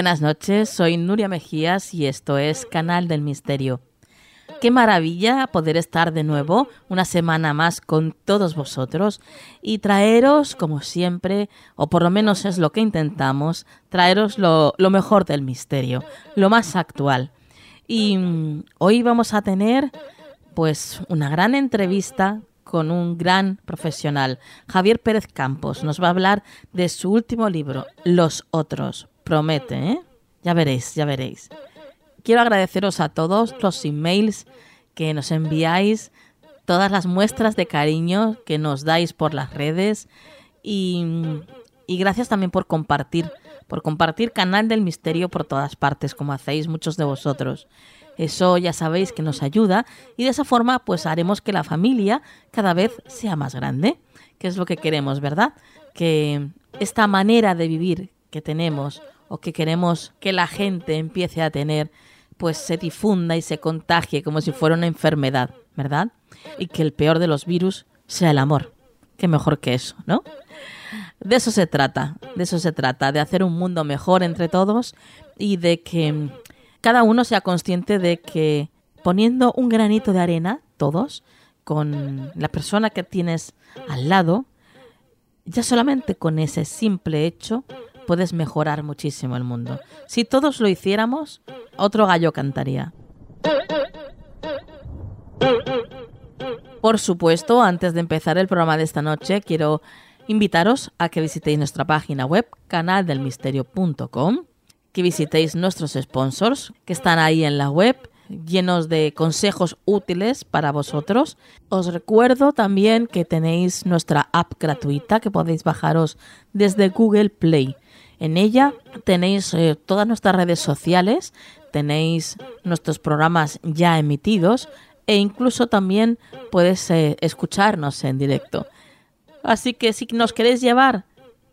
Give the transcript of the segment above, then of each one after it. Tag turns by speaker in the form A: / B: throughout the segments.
A: Buenas noches, soy Nuria Mejías y esto es Canal del Misterio. Qué maravilla poder estar de nuevo una semana más con todos vosotros y traeros, como siempre, o por lo menos es lo que intentamos, traeros lo, mejor del misterio, lo más actual. Y mm, hoy vamos a tener pues una gran entrevista con un gran profesional. Javier Pérez Campos nos va a hablar de su último libro, Los Otros, Promete, ¿eh? Ya veréis, ya veréis. Quiero agradeceros a todos los emails que nos enviáis, todas las muestras de cariño que nos dais por las redes y, gracias también por compartir, por compartir Canal del Misterio por todas partes, como hacéis muchos de vosotros. Eso ya sabéis que nos ayuda y de esa forma pues haremos que la familia cada vez sea más grande, que es lo que queremos, ¿verdad? Que esta manera de vivir que tenemos o que queremos que la gente empiece a tener, pues se difunda y se contagie como si fuera una enfermedad, ¿verdad? Y que el peor de los virus sea el amor. Qué mejor que eso, ¿no? De eso se trata, de eso se trata, de hacer un mundo mejor entre todos y de que cada uno sea consciente de que poniendo un granito de arena, todos, con la persona que tienes al lado, ya solamente con ese simple hecho puedes mejorar muchísimo el mundo. Si todos lo hiciéramos, otro gallo cantaría. Por supuesto, antes de empezar el programa de esta noche, quiero invitaros a que visitéis nuestra página web, canaldelmisterio.com, que visitéis nuestros sponsors que están ahí en la web llenos de consejos útiles para vosotros. Os recuerdo también que tenéis nuestra app gratuita que podéis bajaros desde Google Play. En ella tenéis eh, todas nuestras redes sociales, tenéis nuestros programas ya emitidos e incluso también puedes eh, escucharnos en directo. Así que si nos queréis llevar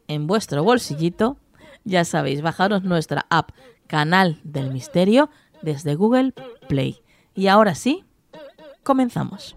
A: en vuestro bolsillito, ya sabéis, bajaros nuestra app Canal del Misterio desde Google Play. Y ahora sí, comenzamos.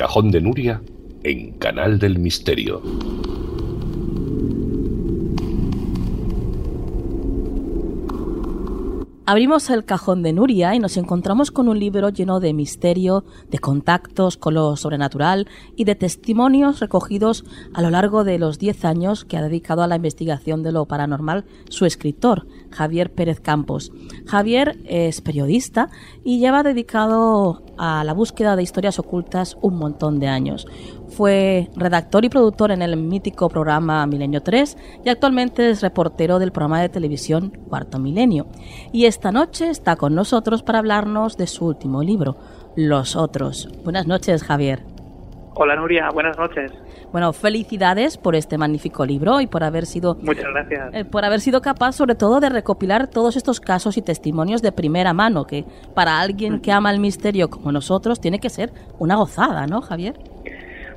B: Cajón de Nuria en Canal del Misterio.
A: Abrimos el cajón de Nuria y nos encontramos con un libro lleno de misterio, de contactos con lo sobrenatural y de testimonios recogidos a lo largo de los 10 años que ha dedicado a la investigación de lo paranormal su escritor, Javier Pérez Campos. Javier es periodista y lleva dedicado a la búsqueda de historias ocultas un montón de años. Fue redactor y productor en el mítico programa Milenio 3 y actualmente es reportero del programa de televisión Cuarto Milenio. Y esta noche está con nosotros para hablarnos de su último libro, Los Otros. Buenas noches, Javier.
C: Hola, Nuria. Buenas noches.
A: Bueno, felicidades por este magnífico libro y por haber sido
C: Muchas gracias.
A: Eh, por haber sido capaz sobre todo de recopilar todos estos casos y testimonios de primera mano que para alguien que ama el misterio como nosotros tiene que ser una gozada, ¿no, Javier?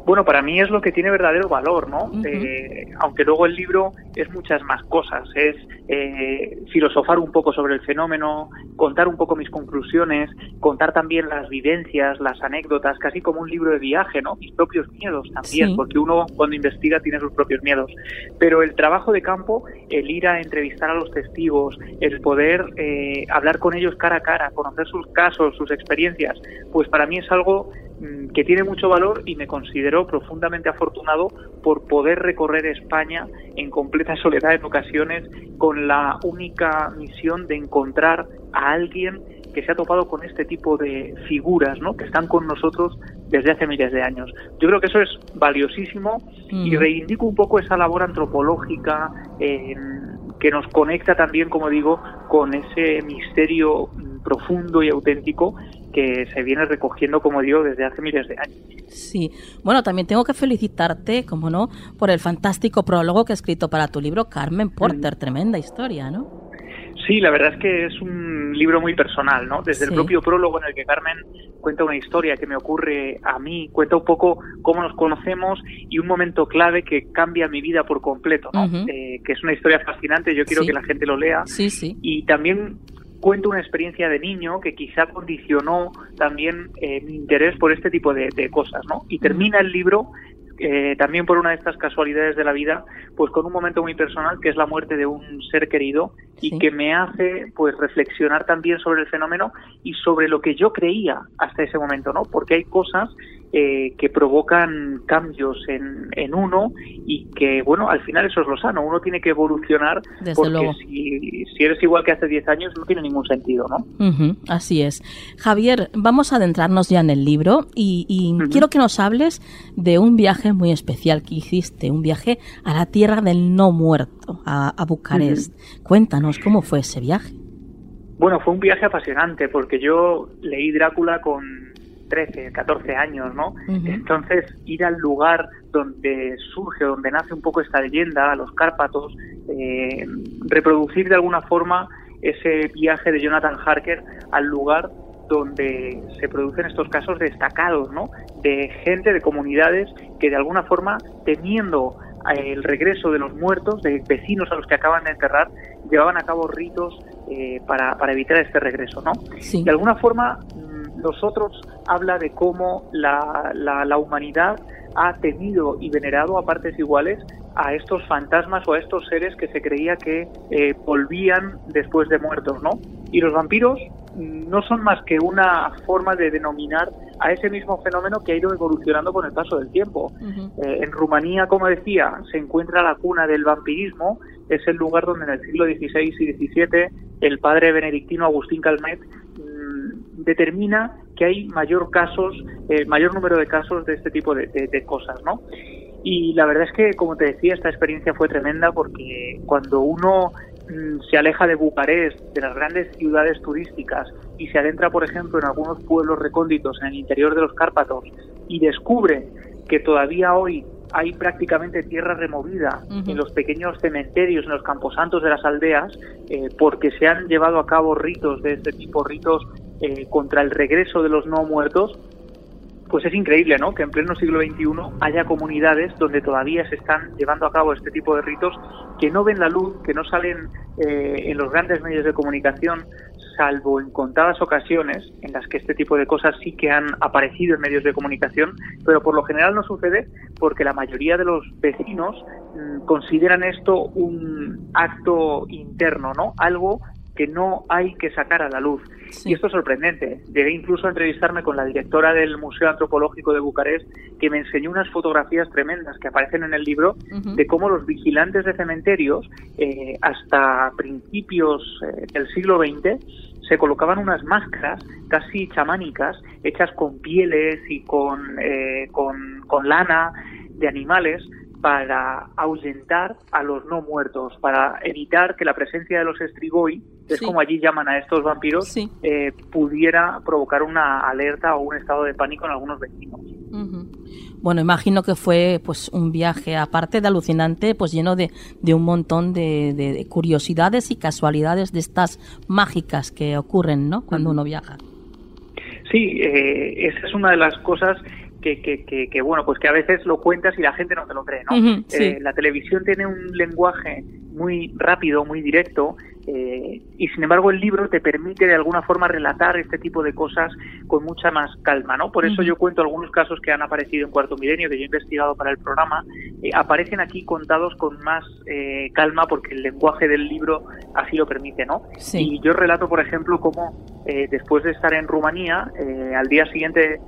C: Bueno, para mí es lo que tiene verdadero valor, ¿no? eh, aunque luego el libro es muchas más cosas. Es eh, filosofar un poco sobre el fenómeno, contar un poco mis conclusiones, contar también las vivencias, las anécdotas, casi como un libro de viaje, ¿no? Mis propios miedos también,
A: Sí.
C: porque uno cuando investiga tiene sus propios miedos. Pero el trabajo de campo, el ir a entrevistar a los testigos, el poder eh, hablar con ellos cara a cara, conocer sus casos, sus experiencias, pues para mí es algo que tiene mucho valor y me considero profundamente afortunado por poder recorrer España en completa soledad en ocasiones con la única misión de encontrar a alguien que se ha topado con este tipo de figuras, ¿no? Que están con nosotros desde hace miles de años. Yo creo que eso es valiosísimo y
A: Ujú.
C: reivindico un poco esa labor antropológica eh, que nos conecta también, como digo, con ese misterio mm, profundo y auténtico que se viene recogiendo, como digo, desde hace miles de años.
A: Sí. Bueno, también tengo que felicitarte, como no, por el fantástico prólogo que he escrito para tu libro Carmen Porter. Tremenda historia, ¿no?
C: Sí, la verdad es que es un libro muy personal, ¿no? Desde
A: Sí.
C: el propio prólogo en el que Carmen cuenta una historia que me ocurre a mí, cuenta un poco cómo nos conocemos y un momento clave que cambia mi vida por completo, ¿no? Eh, que es una historia fascinante, yo quiero
A: Sí.
C: que la gente lo lea.
A: Sí, sí.
C: y también cuento una experiencia de niño que quizá condicionó también eh, mi interés por este tipo de, de cosas, ¿no? Y termina el libro eh, también por una de estas casualidades de la vida, pues con un momento muy personal que es la muerte de un ser querido y
A: Sí.
C: que me hace pues reflexionar también sobre el fenómeno y sobre lo que yo creía hasta ese momento, ¿no? Porque hay cosas eh, que provocan cambios en, en uno y que, bueno, al final eso es lo sano. Uno tiene que evolucionar
A: Desde
C: porque
A: luego.
C: si, si eres igual que hace 10 años no tiene ningún sentido, ¿no?
A: Así es. Javier, vamos a adentrarnos ya en el libro y, quiero que nos hables de un viaje muy especial que hiciste, un viaje a la tierra del no muerto, a, a Bucarest. Cuéntanos cómo fue ese viaje.
C: Bueno, fue un viaje apasionante porque yo leí Drácula con 13, 14 años, ¿no? Entonces, ir al lugar donde surge, donde nace un poco esta leyenda, a los Cárpatos, eh, reproducir de alguna forma ese viaje de Jonathan Harker al lugar donde se producen estos casos destacados, ¿no? De gente, de comunidades que de alguna forma, temiendo el regreso de los muertos, de vecinos a los que acaban de enterrar, llevaban a cabo ritos eh, para, para evitar este regreso, ¿no?
A: Sí.
C: De alguna forma, mm, nosotros habla de cómo la, la, la humanidad ha temido y venerado a partes iguales a estos fantasmas o a estos seres que se creía que eh, volvían después de muertos, ¿no? Y los vampiros mm, no son más que una forma de denominar a ese mismo fenómeno que ha ido evolucionando con el paso del tiempo. Eh, en Rumanía, como decía, se encuentra la cuna del vampirismo. Es el lugar donde en el siglo XVI y XVII el padre benedictino Agustín Calmet determina que hay mayor casos, eh, mayor número de casos de este tipo de, de- de cosas, ¿no? Y la verdad es que, como te decía, esta experiencia fue tremenda porque cuando uno mm, se aleja de Bucarest, de las grandes ciudades turísticas, y se adentra, por ejemplo, en algunos pueblos recónditos en el interior de los Cárpatos y descubre que todavía hoy hay prácticamente tierra removida en los pequeños cementerios, en los camposantos de las aldeas, eh, porque se han llevado a cabo ritos de este tipo, ritos eh, contra el regreso de los no muertos, pues es increíble, ¿no? Que en pleno siglo XXI haya comunidades donde todavía se están llevando a cabo este tipo de ritos que no ven la luz, que no salen eh, en los grandes medios de comunicación, salvo en contadas ocasiones en las que este tipo de cosas sí que han aparecido en medios de comunicación, pero por lo general no sucede porque la mayoría de los vecinos mm, consideran esto un acto interno, ¿no? Algo que no hay que sacar a la luz.
A: Sí.
C: Y esto es sorprendente. Llegué incluso a entrevistarme con la directora del Museo Antropológico de Bucarest, que me enseñó unas fotografías tremendas que aparecen en el libro de cómo los vigilantes de cementerios, eh, hasta principios eh, del siglo XX, se colocaban unas máscaras casi chamánicas, hechas con pieles y con, eh, con, con lana de animales, para ahuyentar a los no muertos, para evitar que la presencia de los estrigoi, que es como allí llaman a estos vampiros,
A: Sí.
C: eh, pudiera provocar una alerta o un estado de pánico en algunos vecinos.
A: Bueno, imagino que fue pues un viaje aparte de alucinante, pues lleno de, de un montón de, de- de curiosidades y casualidades de estas mágicas que ocurren, ¿no? Cuando uno viaja.
C: Sí, eh, esa es una de las cosas que, que, que, bueno, pues que a veces lo cuentas y la gente no te lo cree, ¿no? Eh, la televisión tiene un lenguaje muy rápido, muy directo, eh, y sin embargo el libro te permite de alguna forma relatar este tipo de cosas con mucha más calma, ¿no? Por eso yo cuento algunos casos que han aparecido en Cuarto Milenio, que yo he investigado para el programa, eh, aparecen aquí contados con más eh, calma porque el lenguaje del libro así lo permite, ¿no? Y yo relato, por ejemplo, cómo después de estar en Rumanía, al día siguiente,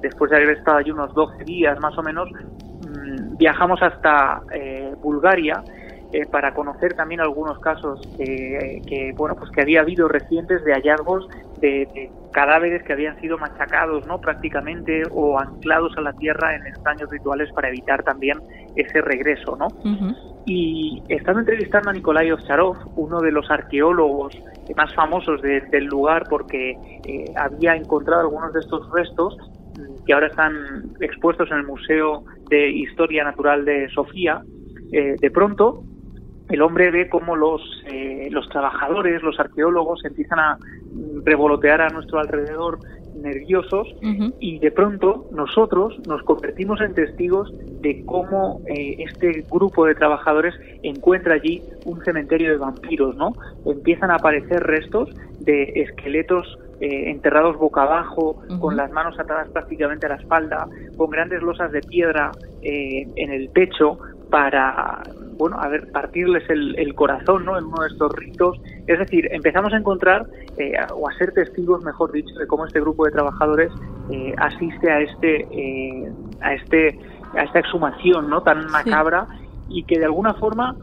C: después de haber estado allí unos 12 días más o menos, mm, viajamos hasta Bulgaria, eh, para conocer también algunos casos que, bueno pues que había habido recientes de hallazgos de, cadáveres que habían sido machacados no prácticamente o anclados a la tierra en extraños rituales para evitar también ese regreso no y estando entrevistando a Nikolai Ovcharov uno de los arqueólogos más famosos del lugar porque eh, había encontrado algunos de estos restos mm, que ahora están expuestos en el Museo de Historia Natural de Sofía, eh, de pronto el hombre ve cómo los, eh, los trabajadores, los arqueólogos empiezan a revolotear a nuestro alrededor nerviosos y de pronto nosotros nos convertimos en testigos de cómo eh, este grupo de trabajadores encuentra allí un cementerio de vampiros, ¿no? Empiezan a aparecer restos de esqueletos eh, enterrados boca abajo, con las manos atadas prácticamente a la espalda, con grandes losas de piedra en el pecho, para bueno, a ver, partirles el, corazón, ¿no? En uno de estos ritos. Es decir, empezamos a encontrar eh, o a ser testigos, mejor dicho, de cómo este grupo de trabajadores eh, asiste a este, eh, a este, a esta exhumación, ¿no? Tan macabra y que de alguna forma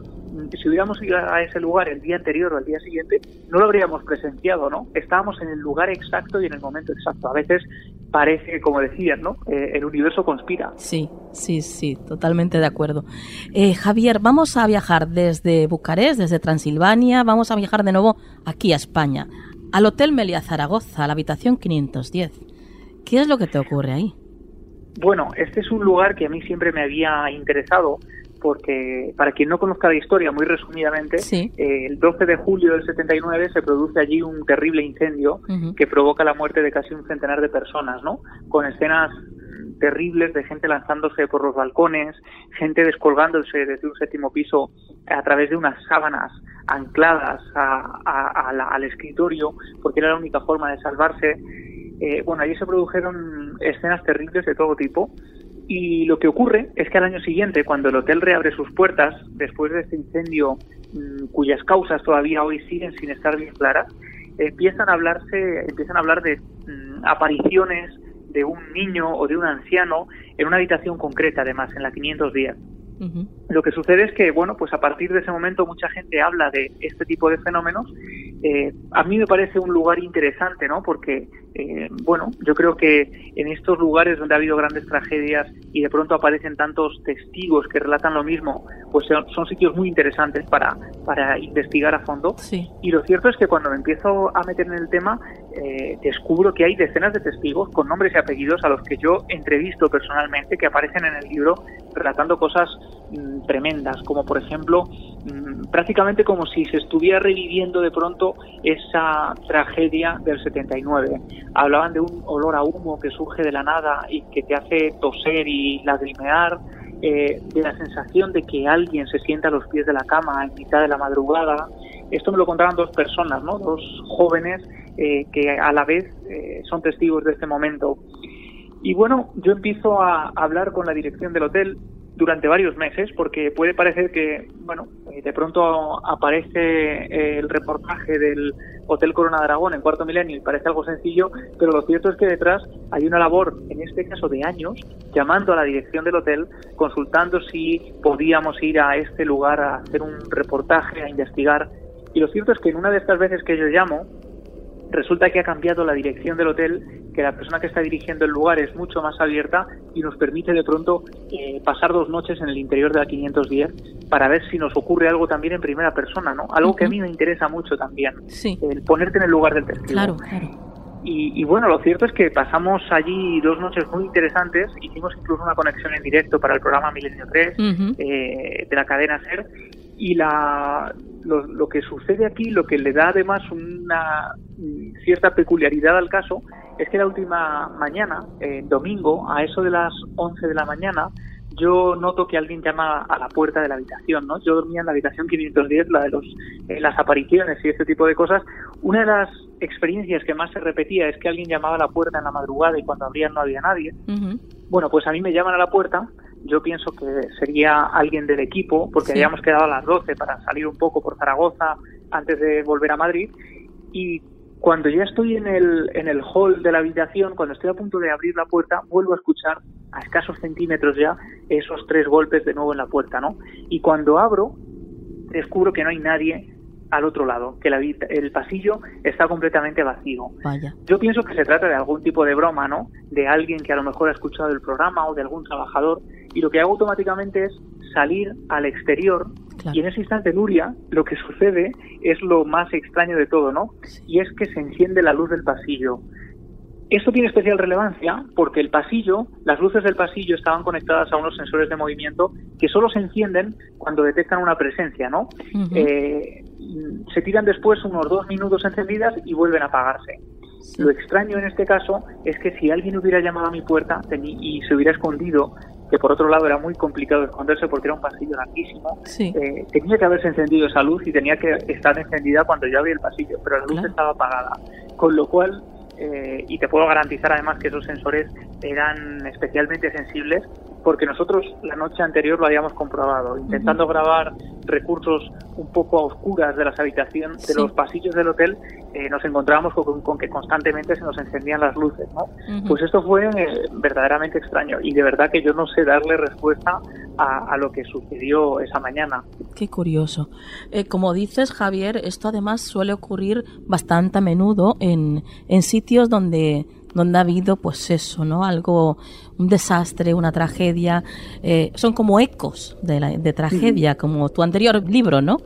C: si hubiéramos ido a ese lugar el día anterior o el día siguiente, no lo habríamos presenciado, ¿no? Estábamos en el lugar exacto y en el momento exacto. A veces parece, como decías, ¿no? Eh, el universo conspira.
A: Sí, sí, sí, totalmente de acuerdo. Eh, Javier, vamos a viajar desde Bucarest, desde Transilvania, vamos a viajar de nuevo aquí a España, al Hotel Melia Zaragoza, a la habitación 510. ¿Qué es lo que te ocurre ahí?
C: Bueno, este es un lugar que a mí siempre me había interesado porque para quien no conozca la historia, muy resumidamente, eh, el 12 de julio del 79 se produce allí un terrible incendio que provoca la muerte de casi un centenar de personas, ¿no? Con escenas terribles de gente lanzándose por los balcones, gente descolgándose desde un séptimo piso a través de unas sábanas ancladas al escritorio, porque era la única forma de salvarse. Eh, bueno, allí se produjeron escenas terribles de todo tipo y lo que ocurre es que al año siguiente, cuando el hotel reabre sus puertas, después de este incendio mm, cuyas causas todavía hoy siguen sin estar bien claras, empiezan a hablarse, empiezan a hablar de mm, apariciones de un niño o de un anciano en una habitación concreta, además, en la 510. Lo que sucede es que, bueno, pues a partir de ese momento mucha gente habla de este tipo de fenómenos. Eh, a mí me parece un lugar interesante, ¿no? Porque eh, bueno, yo creo que en estos lugares donde ha habido grandes tragedias y de pronto aparecen tantos testigos que relatan lo mismo, pues son, sitios muy interesantes para, para investigar a fondo. Y lo cierto es que cuando me empiezo a meter en el tema, eh, descubro que hay decenas de testigos con nombres y apellidos a los que yo entrevisto personalmente, que aparecen en el libro relatando cosas mm, tremendas, como por ejemplo, prácticamente como si se estuviera reviviendo de pronto esa tragedia del 79 hablaban de un olor a humo que surge de la nada y que te hace toser y lagrimear, eh, de la sensación de que alguien se sienta a los pies de la cama en mitad de la madrugada. Esto me lo contaban dos personas, ¿no? dos jóvenes eh, que a la vez eh, son testigos de este momento. Y bueno, yo empiezo a hablar con la dirección del hotel durante varios meses porque puede parecer que, bueno, eh, de pronto aparece eh, el reportaje del Hotel Corona de Aragón en cuarto milenio y parece algo sencillo, pero lo cierto es que detrás hay una labor, en este caso de años, llamando a la dirección del hotel, consultando si podíamos ir a este lugar a hacer un reportaje, a investigar. Y lo cierto es que en una de estas veces que yo llamo, resulta que ha cambiado la dirección del hotel, que la persona que está dirigiendo el lugar es mucho más abierta y nos permite de pronto eh, pasar dos noches en el interior de la 510 para ver si nos ocurre algo también en primera persona, ¿no? Algo que a mí me interesa mucho también, el ponerte en el lugar del testigo.
A: Claro, claro.
C: Y, bueno, lo cierto es que pasamos allí dos noches muy interesantes, hicimos incluso una conexión en directo para el programa Milenio 3 eh, de la cadena SER Y la, lo, que sucede aquí, lo que le da además una cierta peculiaridad al caso, es que la última mañana, eh, domingo, a eso de las 11 de la mañana, yo noto que alguien llama a la puerta de la habitación, ¿no? Yo dormía en la habitación 510, la de los, eh, las apariciones y este tipo de cosas. Una de las experiencias que más se repetía es que alguien llamaba a la puerta en la madrugada y cuando abrían no había nadie. Bueno, pues a mí me llaman a la puerta, yo pienso que sería alguien del equipo, porque habíamos quedado a las 12 para salir un poco por Zaragoza antes de volver a Madrid, y cuando ya estoy en el, en el hall de la habitación, cuando estoy a punto de abrir la puerta, vuelvo a escuchar a escasos centímetros ya esos tres golpes de nuevo en la puerta, ¿no? Y cuando abro, descubro que no hay nadie al otro lado, que la, el pasillo está completamente vacío.
A: Vaya.
C: Yo pienso que se trata de algún tipo de broma, ¿no? De alguien que a lo mejor ha escuchado el programa o de algún trabajador. Y lo que hago automáticamente es salir al exterior y en ese instante, Nuria, lo que sucede es lo más extraño de todo, ¿no? Y es que se enciende la luz del pasillo. Esto tiene especial relevancia porque el pasillo, las luces del pasillo estaban conectadas a unos sensores de movimiento que solo se encienden cuando detectan una presencia, ¿no? Eh, se tiran después unos dos minutos encendidas y vuelven a apagarse. Lo extraño en este caso es que si alguien hubiera llamado a mi puerta y se hubiera escondido que por otro lado era muy complicado esconderse porque era un pasillo larguísimo, eh, tenía que haberse encendido esa luz y tenía que estar encendida cuando yo abrí el pasillo, pero la luz estaba apagada, con lo cual, eh, y te puedo garantizar además que esos sensores eran especialmente sensibles porque nosotros la noche anterior lo habíamos comprobado, intentando grabar recursos un poco a oscuras de las habitaciones, de los pasillos del hotel, eh, nos encontrábamos con, que constantemente se nos encendían las luces, ¿no? Pues esto fue eh, verdaderamente extraño y de verdad que yo no sé darle respuesta a, lo que sucedió esa mañana.
A: Qué curioso. Eh, como dices, Javier, esto además suele ocurrir bastante a menudo en, en sitios donde donde ha habido, pues eso, ¿no? Algo, un desastre, una tragedia. Eh, son como ecos de, la, de tragedia, como tu anterior libro, ¿no?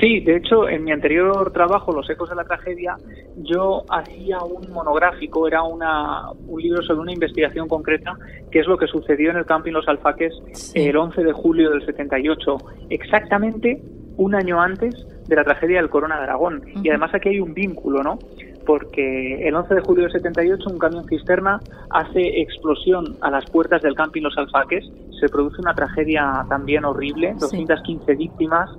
C: Sí, de hecho, en mi anterior trabajo, Los ecos de la tragedia, yo hacía un monográfico, era una, un libro sobre una investigación concreta, que es lo que sucedió en el camping Los Alfaques el 11 de julio del 78, exactamente un año antes de la tragedia del Corona de Aragón. Y además aquí hay un vínculo, ¿no? Porque el 11 de julio del 78 un camión cisterna hace explosión a las puertas del camping Los Alfaques, se produce una tragedia también horrible, 215 víctimas,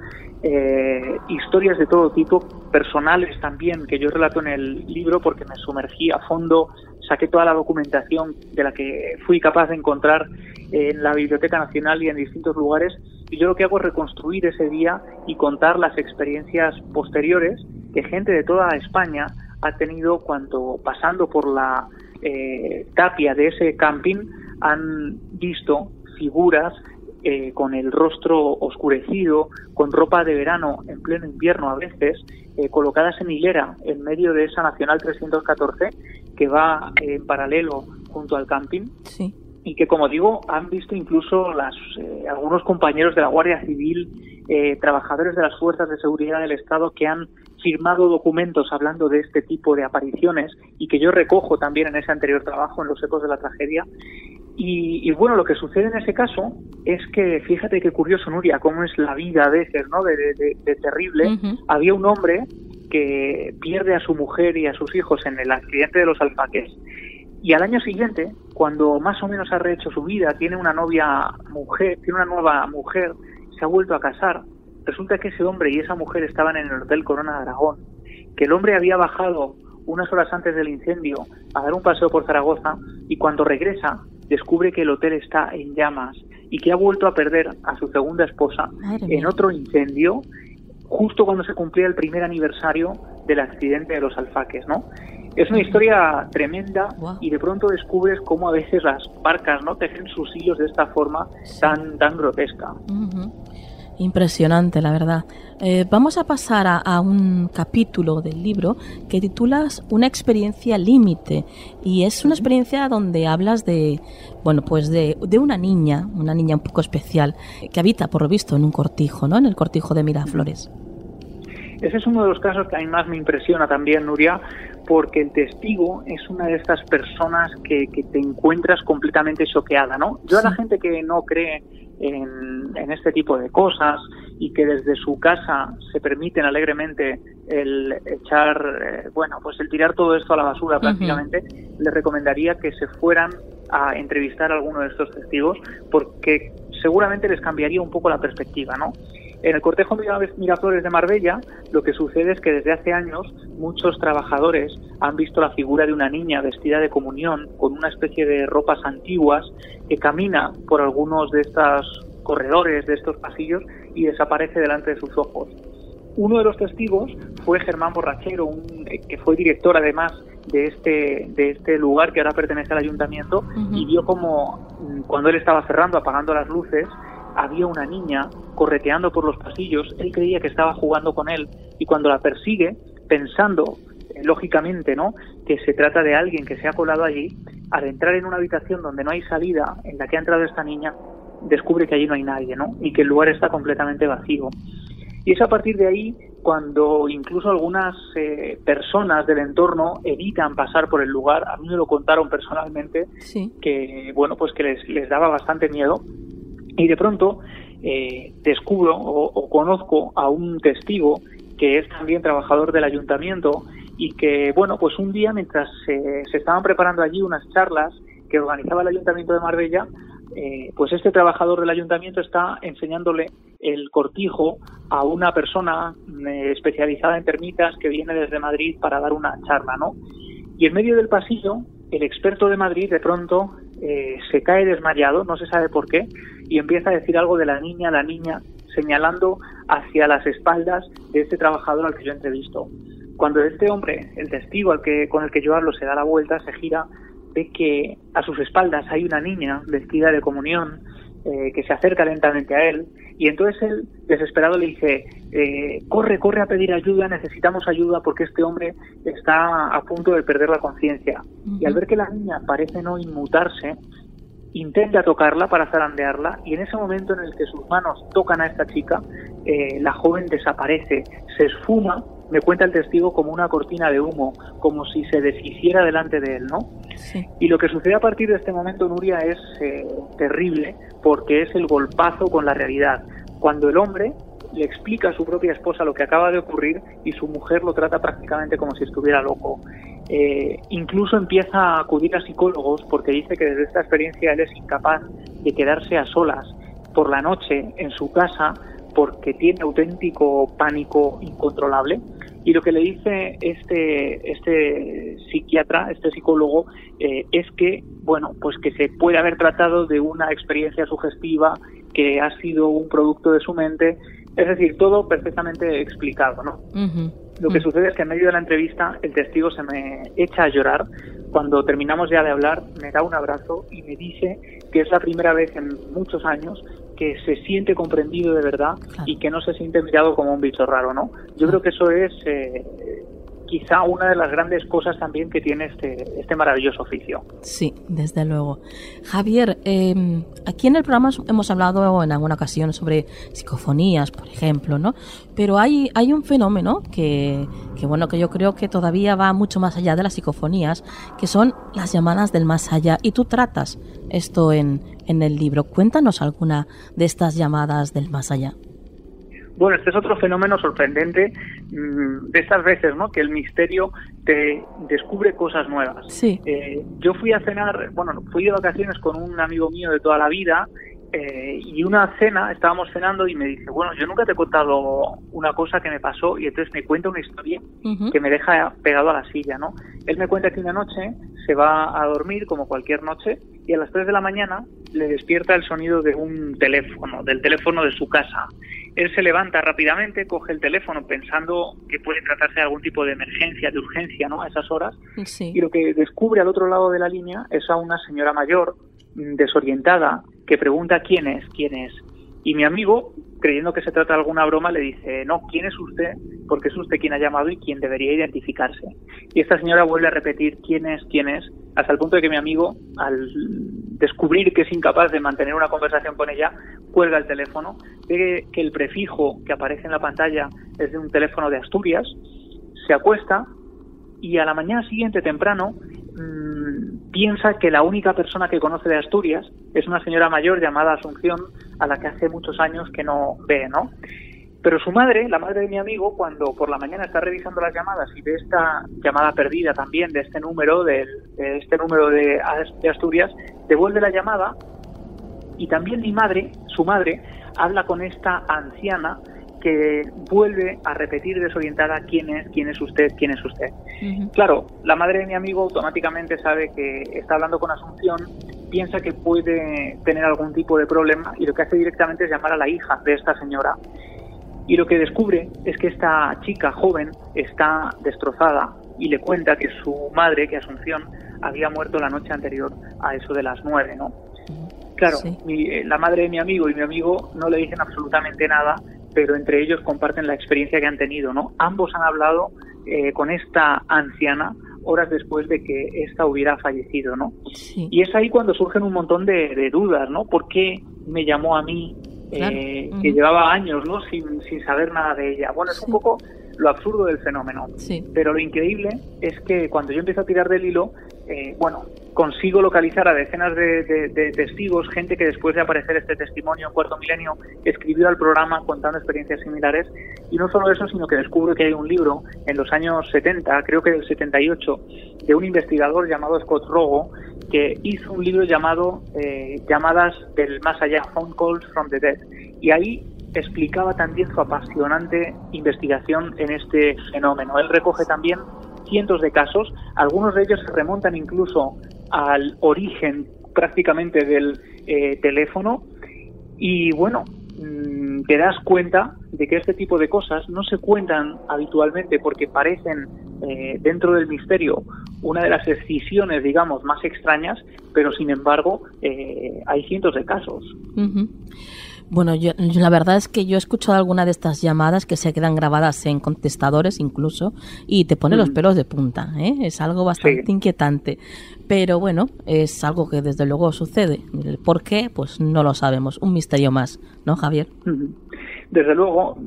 C: eh, historias de todo tipo, personales también, que yo relato en el libro porque me sumergí a fondo, saqué toda la documentación de la que fui capaz de encontrar en la Biblioteca Nacional y en distintos lugares, y yo lo que hago es reconstruir ese día y contar las experiencias posteriores que gente de toda España ha tenido cuando pasando por la eh, tapia de ese camping han visto figuras eh, con el rostro oscurecido, con ropa de verano en pleno invierno a veces, eh, colocadas en hilera en medio de esa Nacional 314 que va en paralelo junto al camping. Y que, como digo, han visto incluso las, algunos compañeros de la Guardia Civil, trabajadores de las fuerzas de seguridad del Estado que han firmado documentos hablando de este tipo de apariciones y que yo recojo también en ese anterior trabajo, en los ecos de la tragedia. Y, bueno, lo que sucede en ese caso es que, fíjate qué curioso, Nuria, cómo es la vida a veces, ¿no? De, terrible. Había un hombre que pierde a su mujer y a sus hijos en el accidente de los alfaques. Y al año siguiente, cuando más o menos ha rehecho su vida, tiene una novia mujer, tiene una nueva mujer, se ha vuelto a casar Resulta que ese hombre y esa mujer estaban en el Hotel Corona de Aragón, que el hombre había bajado unas horas antes del incendio a dar un paseo por Zaragoza y cuando regresa descubre que el hotel está en llamas y que ha vuelto a perder a su segunda esposa en otro incendio justo cuando se cumplía el primer aniversario del accidente de los alfaques, ¿no? Es una historia tremenda y de pronto descubres cómo a veces las barcas no tejen sus hilos de esta forma tan tan grotesca.
A: Impresionante, la verdad. Eh, vamos a pasar a, un capítulo del libro que titulas Una experiencia límite y es una experiencia donde hablas de, bueno, pues de, de, una niña, una niña un poco especial que habita, por lo visto, en un cortijo, ¿no? En el cortijo de Miraflores.
C: Ese es uno de los casos que a mí más me impresiona también, Nuria, porque el testigo es una de estas personas que, que te encuentras completamente choqueada, ¿no? Yo a la gente que no cree en, en, este tipo de cosas y que desde su casa se permiten alegremente el echar, eh, bueno, pues el tirar todo esto a la basura prácticamente, le recomendaría que se fueran a entrevistar a alguno de estos testigos porque seguramente les cambiaría un poco la perspectiva, ¿no? En el cortejo Miraflores de Marbella, lo que sucede es que desde hace años muchos trabajadores han visto la figura de una niña vestida de comunión con una especie de ropas antiguas que camina por algunos de estos corredores, de estos pasillos y desaparece delante de sus ojos. Uno de los testigos fue Germán Borrachero, un, que fue director además de este, de este lugar que ahora pertenece al ayuntamiento y vio como mm, cuando él estaba cerrando, apagando las luces, había una niña correteando por los pasillos, él creía que estaba jugando con él y cuando la persigue, pensando eh, lógicamente, ¿no? que se trata de alguien que se ha colado allí, al entrar en una habitación donde no hay salida, en la que ha entrado esta niña, descubre que allí no hay nadie, ¿no? Y que el lugar está completamente vacío. Y es a partir de ahí cuando incluso algunas eh, personas del entorno evitan pasar por el lugar. A mí me lo contaron personalmente, que bueno, pues que les, les daba bastante miedo y de pronto eh, descubro o, conozco a un testigo que es también trabajador del ayuntamiento y que, bueno, pues un día mientras se, estaban preparando allí unas charlas que organizaba el ayuntamiento de Marbella, eh, pues este trabajador del ayuntamiento está enseñándole el cortijo a una persona eh, especializada en termitas que viene desde Madrid para dar una charla, ¿no? Y en medio del pasillo, el experto de Madrid de pronto se cae desmayado, no se sabe por qué, y empieza a decir algo de la niña, la niña, señalando hacia las espaldas de este trabajador al que yo entrevisto. Cuando este hombre, el testigo al que, con el que yo hablo, se da la vuelta, se gira, ve que a sus espaldas hay una niña vestida de comunión eh, que se acerca lentamente a él y entonces él, desesperado, le dice, eh, corre, corre a pedir ayuda, necesitamos ayuda porque este hombre está a punto de perder la conciencia. Y al ver que la niña parece no inmutarse, intenta tocarla para zarandearla y en ese momento en el que sus manos tocan a esta chica, eh, la joven desaparece, se esfuma, me cuenta el testigo como una cortina de humo, como si se deshiciera delante de él, ¿no? Y lo que sucede a partir de este momento, Nuria, es eh, terrible porque es el golpazo con la realidad. Cuando el hombre le explica a su propia esposa lo que acaba de ocurrir y su mujer lo trata prácticamente como si estuviera loco. Eh, incluso empieza a acudir a psicólogos porque dice que desde esta experiencia él es incapaz de quedarse a solas por la noche en su casa porque tiene auténtico pánico incontrolable. Y lo que le dice este, este psiquiatra, este psicólogo, eh, es que, bueno, pues que se puede haber tratado de una experiencia sugestiva que ha sido un producto de su mente, es decir, todo perfectamente explicado, ¿no? Lo que mm. sucede es que en medio de la entrevista el testigo se me echa a llorar. Cuando terminamos ya de hablar, me da un abrazo y me dice que es la primera vez en muchos años que se siente comprendido de verdad y que no se siente mirado como un bicho raro, ¿no? Yo creo que eso es eh, quizá una de las grandes cosas también que tiene este, este maravilloso oficio.
A: Sí, desde luego. Javier, em, aquí en el programa hemos hablado en alguna ocasión sobre psicofonías, por ejemplo, ¿no? Pero hay, hay un fenómeno que, que, bueno, que yo creo que todavía va mucho más allá de las psicofonías, que son las llamadas del más allá. Y tú tratas esto en, en el libro. Cuéntanos alguna de estas llamadas del más allá.
C: Bueno, este es otro fenómeno sorprendente mm, de estas veces, ¿no? Que el misterio te descubre cosas nuevas.
A: Sí.
C: Eh, yo fui a cenar, bueno, fui de vacaciones con un amigo mío de toda la vida eh, y una cena, estábamos cenando y me dice, bueno, yo nunca te he contado una cosa que me pasó y entonces me cuenta una historia que me deja pegado a la silla, ¿no? Él me cuenta que una noche se va a dormir como cualquier noche y a las 3 de la mañana le despierta el sonido de un teléfono, del teléfono de su casa. Él se levanta rápidamente, coge el teléfono pensando que puede tratarse de algún tipo de emergencia, de urgencia, ¿no? A esas horas. Y lo que descubre al otro lado de la línea es a una señora mayor, mm, desorientada, que pregunta quién es, quién es. Y mi amigo, creyendo que se trata de alguna broma, le dice, no, ¿quién es usted? Porque es usted quien ha llamado y quien debería identificarse. Y esta señora vuelve a repetir, ¿quién es? ¿quién es? Hasta el punto de que mi amigo, al descubrir que es incapaz de mantener una conversación con ella, cuelga el teléfono, ve que el prefijo que aparece en la pantalla es de un teléfono de Asturias, se acuesta y a la mañana siguiente temprano mmm, piensa que la única persona que conoce de Asturias es una señora mayor llamada Asunción a la que hace muchos años que no ve, ¿no? Pero su madre, la madre de mi amigo, cuando por la mañana está revisando las llamadas y ve esta llamada perdida también de este número, de, este número de, de Asturias, devuelve la llamada y también mi madre, su madre, habla con esta anciana que vuelve a repetir desorientada quién es, quién es usted, quién es usted. Claro, la madre de mi amigo automáticamente sabe que está hablando con Asunción, piensa que puede tener algún tipo de problema y lo que hace directamente es llamar a la hija de esta señora. Y lo que descubre es que esta chica joven está destrozada y le cuenta que su madre, que Asunción, había muerto la noche anterior a eso de las nueve, ¿no? Claro, eh, la madre de mi amigo y mi amigo no le dicen absolutamente nada pero entre ellos comparten la experiencia que han tenido, ¿no? Ambos han hablado eh, con esta anciana horas después de que ésta hubiera fallecido, ¿no? Y es ahí cuando surgen un montón de, dudas, ¿no? ¿Por qué me llamó a mí, eh, que llevaba años, ¿no? Sin, sin saber nada de ella. Bueno, es un poco lo absurdo del fenómeno. Pero lo increíble es que cuando yo empiezo a tirar del hilo, eh, bueno, consigo localizar a decenas de, testigos, gente que después de aparecer este testimonio en Cuarto Milenio escribió al programa contando experiencias similares. Y no solo eso, sino que descubro que hay un libro en los años 70, creo que del 78, de un investigador llamado Scott Rogo, que hizo un libro llamado eh, Llamadas del Más Allá, Phone Calls from the Dead. Y ahí explicaba también su apasionante investigación en este fenómeno. Él recoge también cientos de casos, algunos de ellos se remontan incluso al origen prácticamente del eh, teléfono y bueno, mm, te das cuenta de que este tipo de cosas no se cuentan habitualmente porque parecen eh, dentro del misterio una de las decisiones, digamos, más extrañas, pero sin embargo eh, hay cientos de casos.
A: Bueno, yo, la verdad es que yo he escuchado alguna de estas llamadas que se quedan grabadas en contestadores incluso y te pone los pelos de punta. ¿eh? Es algo bastante inquietante. Pero bueno, es algo que desde luego sucede. Por qué, pues no lo sabemos. Un misterio más, ¿no, Javier?
C: Desde luego,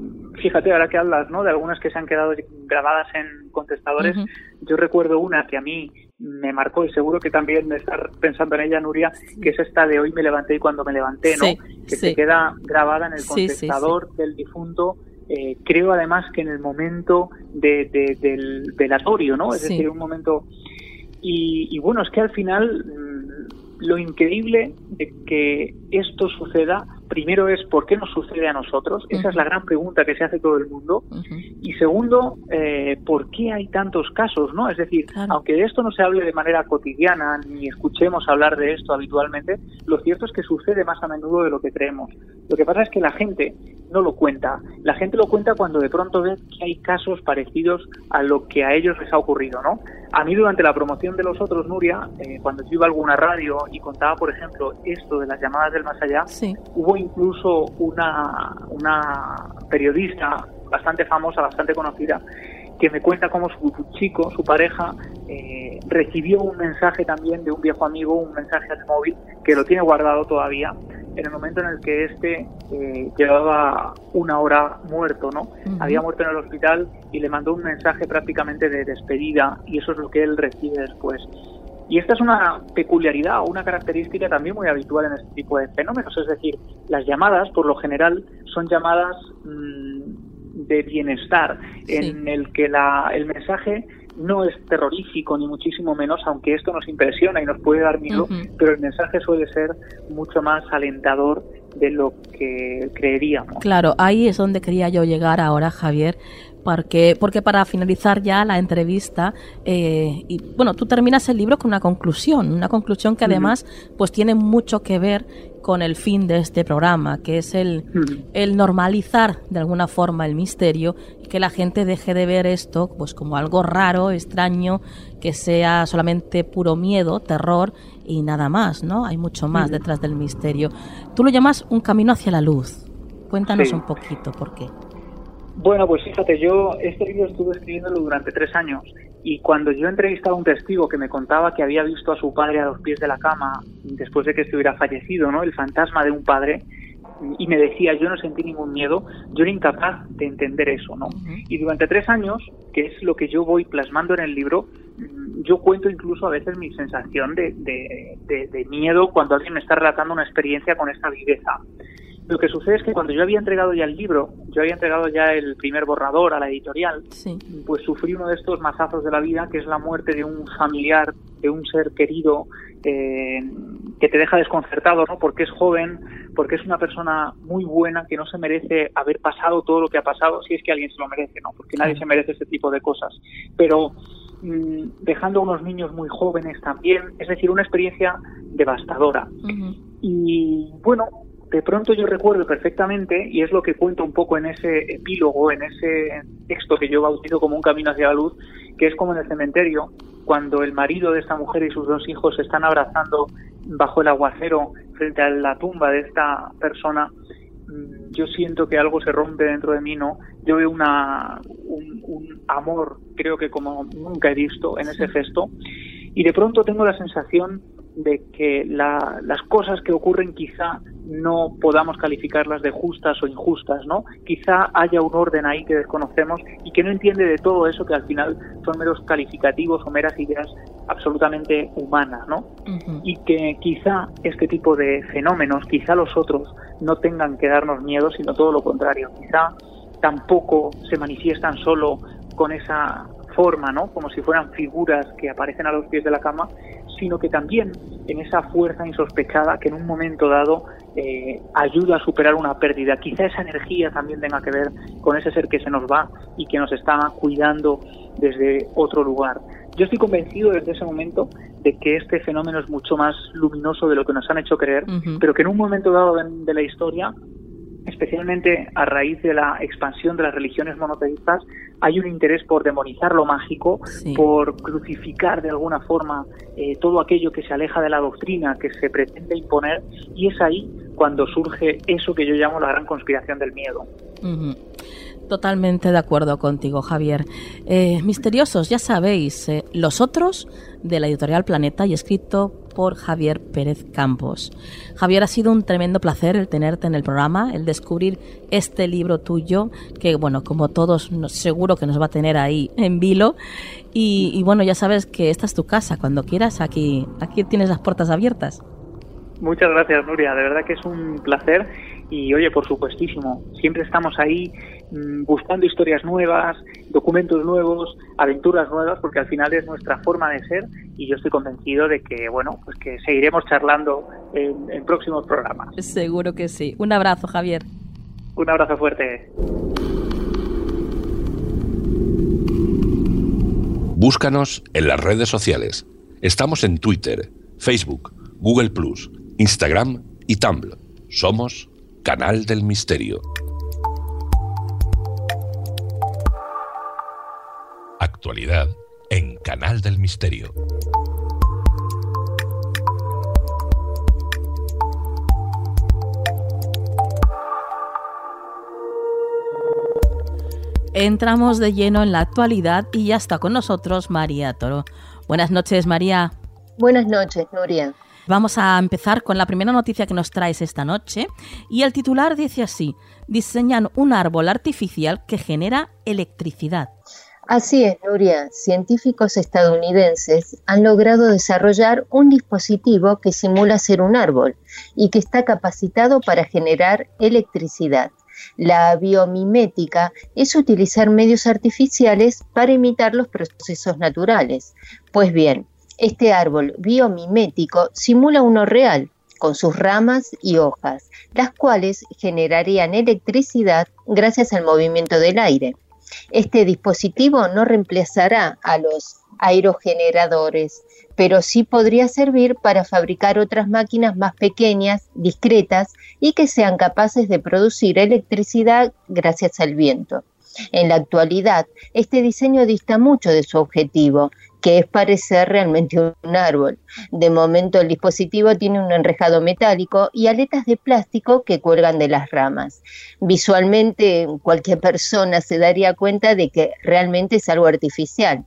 C: fíjate, ahora que hablas ¿no? de algunas que se han quedado grabadas en contestadores, yo recuerdo una que a mí me marcó y seguro que también me estar pensando en ella, Nuria, que es esta de hoy me levanté y cuando me levanté, ¿no? que se queda grabada en el contestador del difunto. Eh, creo además que en el momento de, del velatorio, ¿no? Es decir, un momento... Y, y, bueno, es que al final mm, lo increíble de que esto suceda primero es ¿por qué nos sucede a nosotros? Esa es la gran pregunta que se hace todo el mundo. Y segundo, eh, ¿por qué hay tantos casos? no Es decir, aunque de esto no se hable de manera cotidiana ni escuchemos hablar de esto habitualmente, lo cierto es que sucede más a menudo de lo que creemos. Lo que pasa es que la gente no lo cuenta. La gente lo cuenta cuando de pronto ve que hay casos parecidos a lo que a ellos les ha ocurrido, ¿no? A mí durante la promoción de los otros, Nuria, eh, cuando yo iba a alguna radio y contaba, por ejemplo, esto de las llamadas del más allá, hubo incluso una, una periodista bastante famosa, bastante conocida, que me cuenta cómo su chico, su pareja, eh, recibió un mensaje también de un viejo amigo, un mensaje al móvil, que lo tiene guardado todavía, en el momento en el que este eh, llevaba una hora muerto, ¿no? Había muerto en el hospital y le mandó un mensaje prácticamente de despedida y eso es lo que él recibe después. Y esta es una peculiaridad o una característica también muy habitual en este tipo de fenómenos, es decir, las llamadas por lo general son llamadas mm, de bienestar, en el que la, el mensaje no es terrorífico ni muchísimo menos, aunque esto nos impresiona y nos puede dar miedo, pero el mensaje suele ser mucho más alentador de lo que creeríamos.
A: Claro, ahí es donde quería yo llegar ahora, Javier, porque, porque para finalizar ya la entrevista, eh, y, bueno, tú terminas el libro con una conclusión, una conclusión que además pues tiene mucho que ver con el fin de este programa, que es el, el normalizar de alguna forma el misterio y que la gente deje de ver esto pues como algo raro, extraño, que sea solamente puro miedo, terror y nada más, ¿no? Hay mucho más detrás del misterio. Tú lo llamas un camino hacia la luz. Cuéntanos un poquito por qué.
C: Bueno, pues fíjate, yo este libro estuve escribiéndolo durante tres años y cuando yo entrevistaba a un testigo que me contaba que había visto a su padre a los pies de la cama después de que estuviera fallecido, ¿no? El fantasma de un padre, y me decía yo no sentí ningún miedo, yo era incapaz de entender eso, ¿no? Y durante tres años, que es lo que yo voy plasmando en el libro, yo cuento incluso a veces mi sensación de, de miedo cuando alguien me está relatando una experiencia con esta viveza. Lo que sucede es que cuando yo había entregado ya el libro, yo había entregado ya el primer borrador a la editorial, pues sufrí uno de estos mazazos de la vida, que es la muerte de un familiar, de un ser querido, eh, que te deja desconcertado, ¿no? Porque es joven, porque es una persona muy buena, que no se merece haber pasado todo lo que ha pasado, si es que alguien se lo merece, ¿no? Porque nadie se merece ese tipo de cosas. Pero mm, dejando a unos niños muy jóvenes también, es decir, una experiencia devastadora. Y bueno, de pronto yo recuerdo perfectamente, y es lo que cuento un poco en ese epílogo, en ese texto que yo bautizo como un camino hacia la luz, que es como en el cementerio, cuando el marido de esta mujer y sus dos hijos se están abrazando bajo el aguacero frente a la tumba de esta persona, mm, yo siento que algo se rompe dentro de mí, ¿no? Yo veo una, un, un amor, creo que como nunca he visto en ese gesto, y de pronto tengo la sensación de que las cosas que ocurren quizá no podamos calificarlas de justas o injustas, ¿no? Quizá haya un orden ahí que desconocemos y que no entiende de todo eso que al final son meros calificativos o meras ideas absolutamente humanas, ¿no? Y que quizá este tipo de fenómenos, quizá los otros, no tengan que darnos miedo, sino todo lo contrario. Quizá tampoco se manifiestan solo con esa forma, ¿no? Como si fueran figuras que aparecen a los pies de la cama, sino que también en esa fuerza insospechada que en un momento dado eh, ayuda a superar una pérdida. Quizá esa energía también tenga que ver con ese ser que se nos va y que nos está cuidando desde otro lugar. Yo estoy convencido desde ese momento de que este fenómeno es mucho más luminoso de lo que nos han hecho creer, pero que en un momento dado de la historia especialmente a raíz de la expansión de las religiones monoteístas, hay un interés por demonizar lo mágico, por crucificar de alguna forma eh, todo aquello que se aleja de la doctrina que se pretende imponer, y es ahí cuando surge eso que yo llamo la gran conspiración del miedo.
A: Totalmente de acuerdo contigo, Javier. Eh, misteriosos, ya sabéis, eh, Los Otros, de la editorial Planeta y escrito por Javier Pérez Campos. Javier, ha sido un tremendo placer el tenerte en el programa, el descubrir este libro tuyo, que bueno, como todos seguro que nos va a tener ahí en vilo. Y, y bueno, ya sabes que esta es tu casa, cuando quieras, aquí, aquí tienes las puertas abiertas.
C: Muchas gracias, Nuria, de verdad que es un placer y oye, por supuestísimo, siempre estamos ahí buscando historias nuevas, documentos nuevos, aventuras nuevas, porque al final es nuestra forma de ser y yo estoy convencido de que, bueno, pues que seguiremos charlando en, en próximos programas.
A: Seguro que sí. Un abrazo, Javier.
C: Un abrazo fuerte.
B: Búscanos en las redes sociales. Estamos en Twitter, Facebook, Google Plus, Instagram y Tumblr. Somos Canal del Misterio. Actualidad en Canal del Misterio.
A: Entramos de lleno en la actualidad y ya está con nosotros María Toro. Buenas noches, María.
D: Buenas noches, Nuria.
A: Vamos a empezar con la primera noticia que nos traes esta noche y el titular dice así, diseñan un árbol artificial que genera electricidad.
D: Así es, Nuria. Científicos estadounidenses han logrado desarrollar un dispositivo que simula ser un árbol y que está capacitado para generar electricidad. La biomimética es utilizar medios artificiales para imitar los procesos naturales. Pues bien, este árbol biomimético simula uno real, con sus ramas y hojas, las cuales generarían electricidad gracias al movimiento del aire. Este dispositivo no reemplazará a los aerogeneradores, pero sí podría servir para fabricar otras máquinas más pequeñas, discretas y que sean capaces de producir electricidad gracias al viento. En la actualidad, este diseño dista mucho de su objetivo, que es parecer realmente un árbol. De momento el dispositivo tiene un enrejado metálico y aletas de plástico que cuelgan de las ramas. Visualmente cualquier persona se daría cuenta de que realmente es algo artificial.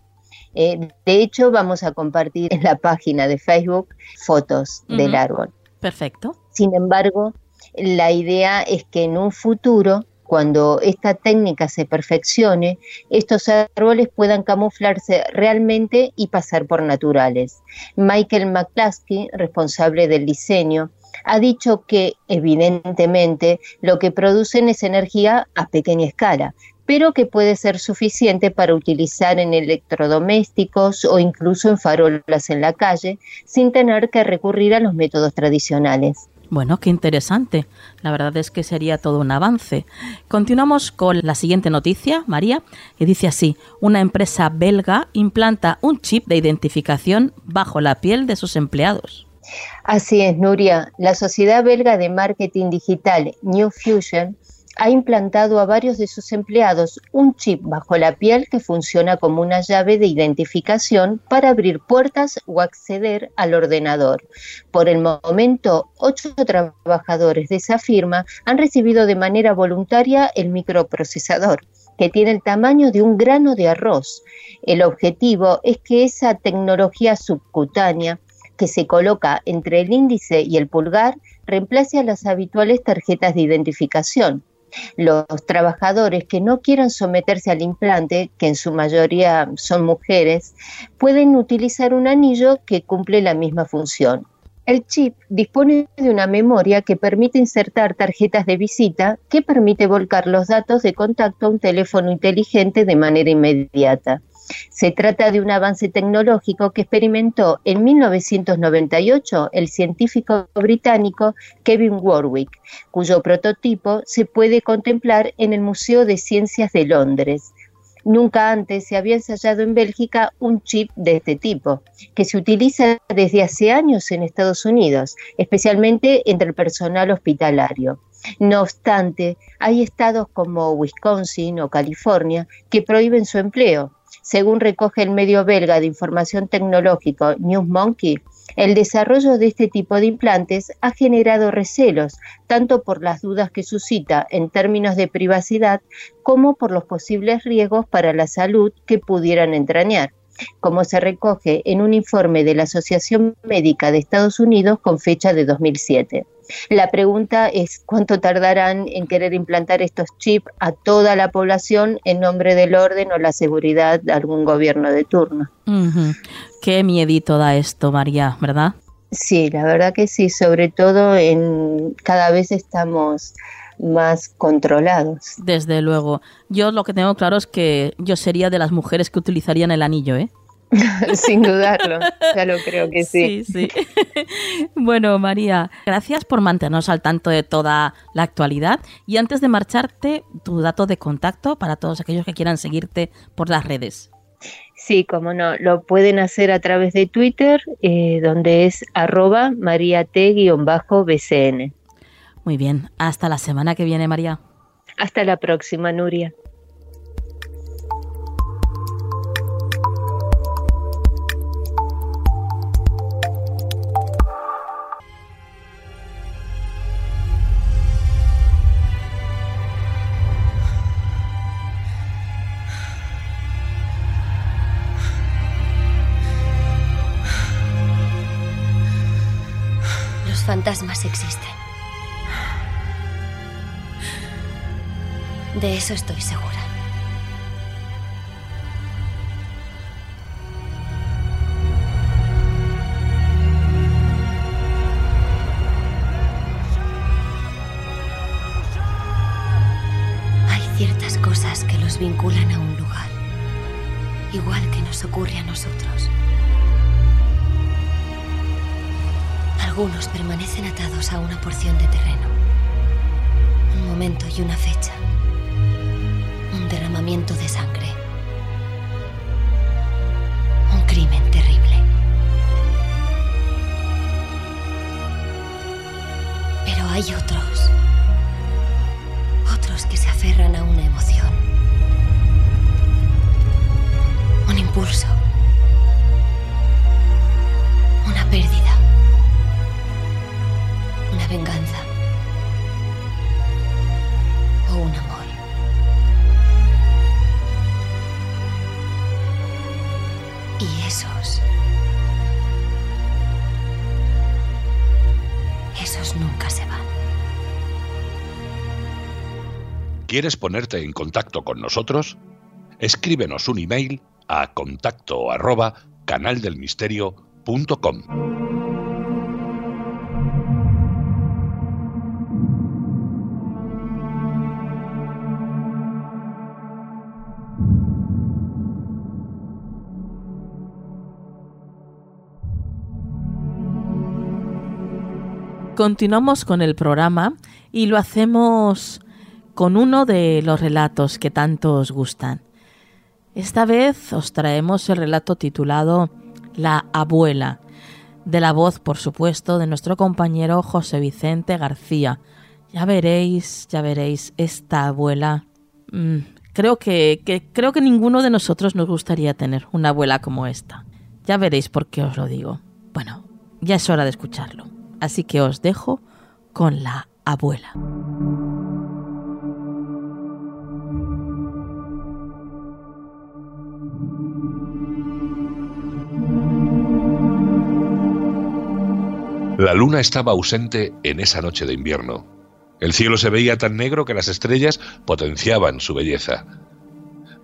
D: Eh, de hecho, vamos a compartir en la página de Facebook fotos del árbol.
A: Perfecto.
D: Sin embargo, la idea es que en un futuro cuando esta técnica se perfeccione, estos árboles puedan camuflarse realmente y pasar por naturales. Michael McCluskey, responsable del diseño, ha dicho que evidentemente lo que producen es energía a pequeña escala, pero que puede ser suficiente para utilizar en electrodomésticos o incluso en farolas en la calle sin tener que recurrir a los métodos tradicionales.
A: Bueno, qué interesante. La verdad es que sería todo un avance. Continuamos con la siguiente noticia, María, que dice así, una empresa belga implanta un chip de identificación bajo la piel de sus empleados.
D: Así es, Nuria. La sociedad belga de marketing digital New Fusion ha implantado a varios de sus empleados un chip bajo la piel que funciona como una llave de identificación para abrir puertas o acceder al ordenador. Por el momento, ocho trabajadores de esa firma han recibido de manera voluntaria el microprocesador que tiene el tamaño de un grano de arroz. El objetivo es que esa tecnología subcutánea que se coloca entre el índice y el pulgar reemplace a las habituales tarjetas de identificación. Los trabajadores que no quieran someterse al implante, que en su mayoría son mujeres, pueden utilizar un anillo que cumple la misma función. El chip dispone de una memoria que permite insertar tarjetas de visita que permite volcar los datos de contacto a un teléfono inteligente de manera inmediata. Se trata de un avance tecnológico que experimentó en 1998 el científico británico Kevin Warwick, cuyo prototipo se puede contemplar en el Museo de Ciencias de Londres. Nunca antes se había ensayado en Bélgica un chip de este tipo, que se utiliza desde hace años en Estados Unidos, especialmente entre el personal hospitalario. No obstante, hay estados como Wisconsin o California que prohíben su empleo, según recoge el medio belga de información tecnológica NewsMonkey, el desarrollo de este tipo de implantes ha generado recelos, tanto por las dudas que suscita en términos de privacidad como por los posibles riesgos para la salud que pudieran entrañar como se recoge en un informe de la Asociación Médica de Estados Unidos con fecha de 2007. La pregunta es cuánto tardarán en querer implantar estos chips a toda la población en nombre del orden o la seguridad de algún gobierno de turno.
A: Qué miedito da esto, María, ¿verdad?
D: Sí, la verdad que sí, sobre todo en cada vez estamos más controlados.
A: Desde luego. Yo lo que tengo claro es que yo sería de las mujeres que utilizarían el anillo, ¿eh?
D: Sin dudarlo, ya lo creo que sí.
A: Sí, sí. bueno, María, gracias por mantenernos al tanto de toda la actualidad. Y antes de marcharte, tu dato de contacto para todos aquellos que quieran seguirte por las redes.
D: Sí, como no, lo pueden hacer a través de Twitter, eh, donde es arroba mariat-bcn.
A: Muy bien, hasta la semana que viene, María.
D: Hasta la próxima, Nuria.
E: Fantasmas existen. De eso estoy segura. Hay ciertas cosas que los vinculan a un lugar, igual que nos ocurre a nosotros. Algunos permanecen atados a una porción de terreno, un momento y una fecha un derramamiento de sangre. Un crimen terrible. Pero hay otros. Otros que se aferran a una emoción. Un impulso. Una pérdida venganza. O un amor. Y esos... Esos nunca se van.
B: ¿Quieres ponerte en contacto con nosotros? Escríbenos un email a contacto arroba canaldelmisterio.com.
A: Continuamos con el programa y lo hacemos con uno de los relatos que tanto os gustan. Esta vez os traemos el relato titulado La abuela, de la voz, por supuesto, de nuestro compañero José Vicente García. Ya veréis, ya veréis, esta abuela. Mm, creo que, que creo que ninguno de nosotros nos gustaría tener una abuela como esta. Ya veréis por qué os lo digo. Bueno, ya es hora de escucharlo. Así que os dejo con la abuela.
B: La luna estaba ausente en esa noche de invierno. El cielo se veía tan negro que las estrellas potenciaban su belleza.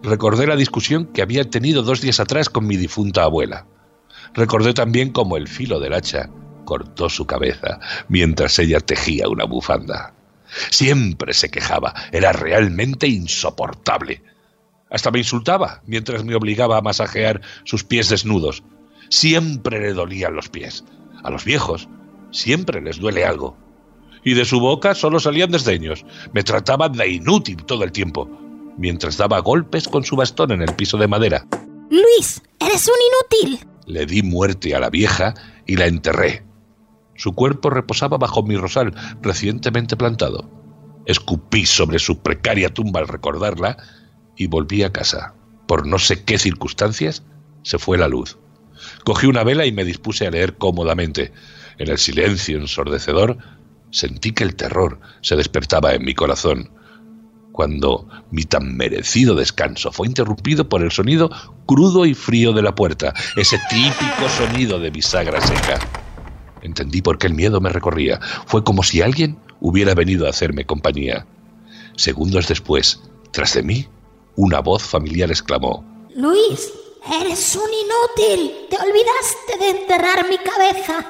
B: Recordé la discusión que había tenido dos días atrás con mi difunta abuela. Recordé también cómo el filo del hacha cortó su cabeza mientras ella tejía una bufanda. Siempre se quejaba, era realmente insoportable. Hasta me insultaba mientras me obligaba a masajear sus pies desnudos. Siempre le dolían los pies. A los viejos siempre les duele algo. Y de su boca solo salían desdeños. Me trataban de inútil todo el tiempo, mientras daba golpes con su bastón en el piso de madera.
F: Luis, eres un inútil.
B: Le di muerte a la vieja y la enterré. Su cuerpo reposaba bajo mi rosal recientemente plantado. Escupí sobre su precaria tumba al recordarla y volví a casa. Por no sé qué circunstancias, se fue la luz. Cogí una vela y me dispuse a leer cómodamente. En el silencio ensordecedor, sentí que el terror se despertaba en mi corazón, cuando mi tan merecido descanso fue interrumpido por el sonido crudo y frío de la puerta, ese típico sonido de bisagra seca. Entendí por qué el miedo me recorría. Fue como si alguien hubiera venido a hacerme compañía. Segundos después, tras de mí, una voz familiar exclamó,
F: Luis, eres un inútil. Te olvidaste de enterrar mi cabeza.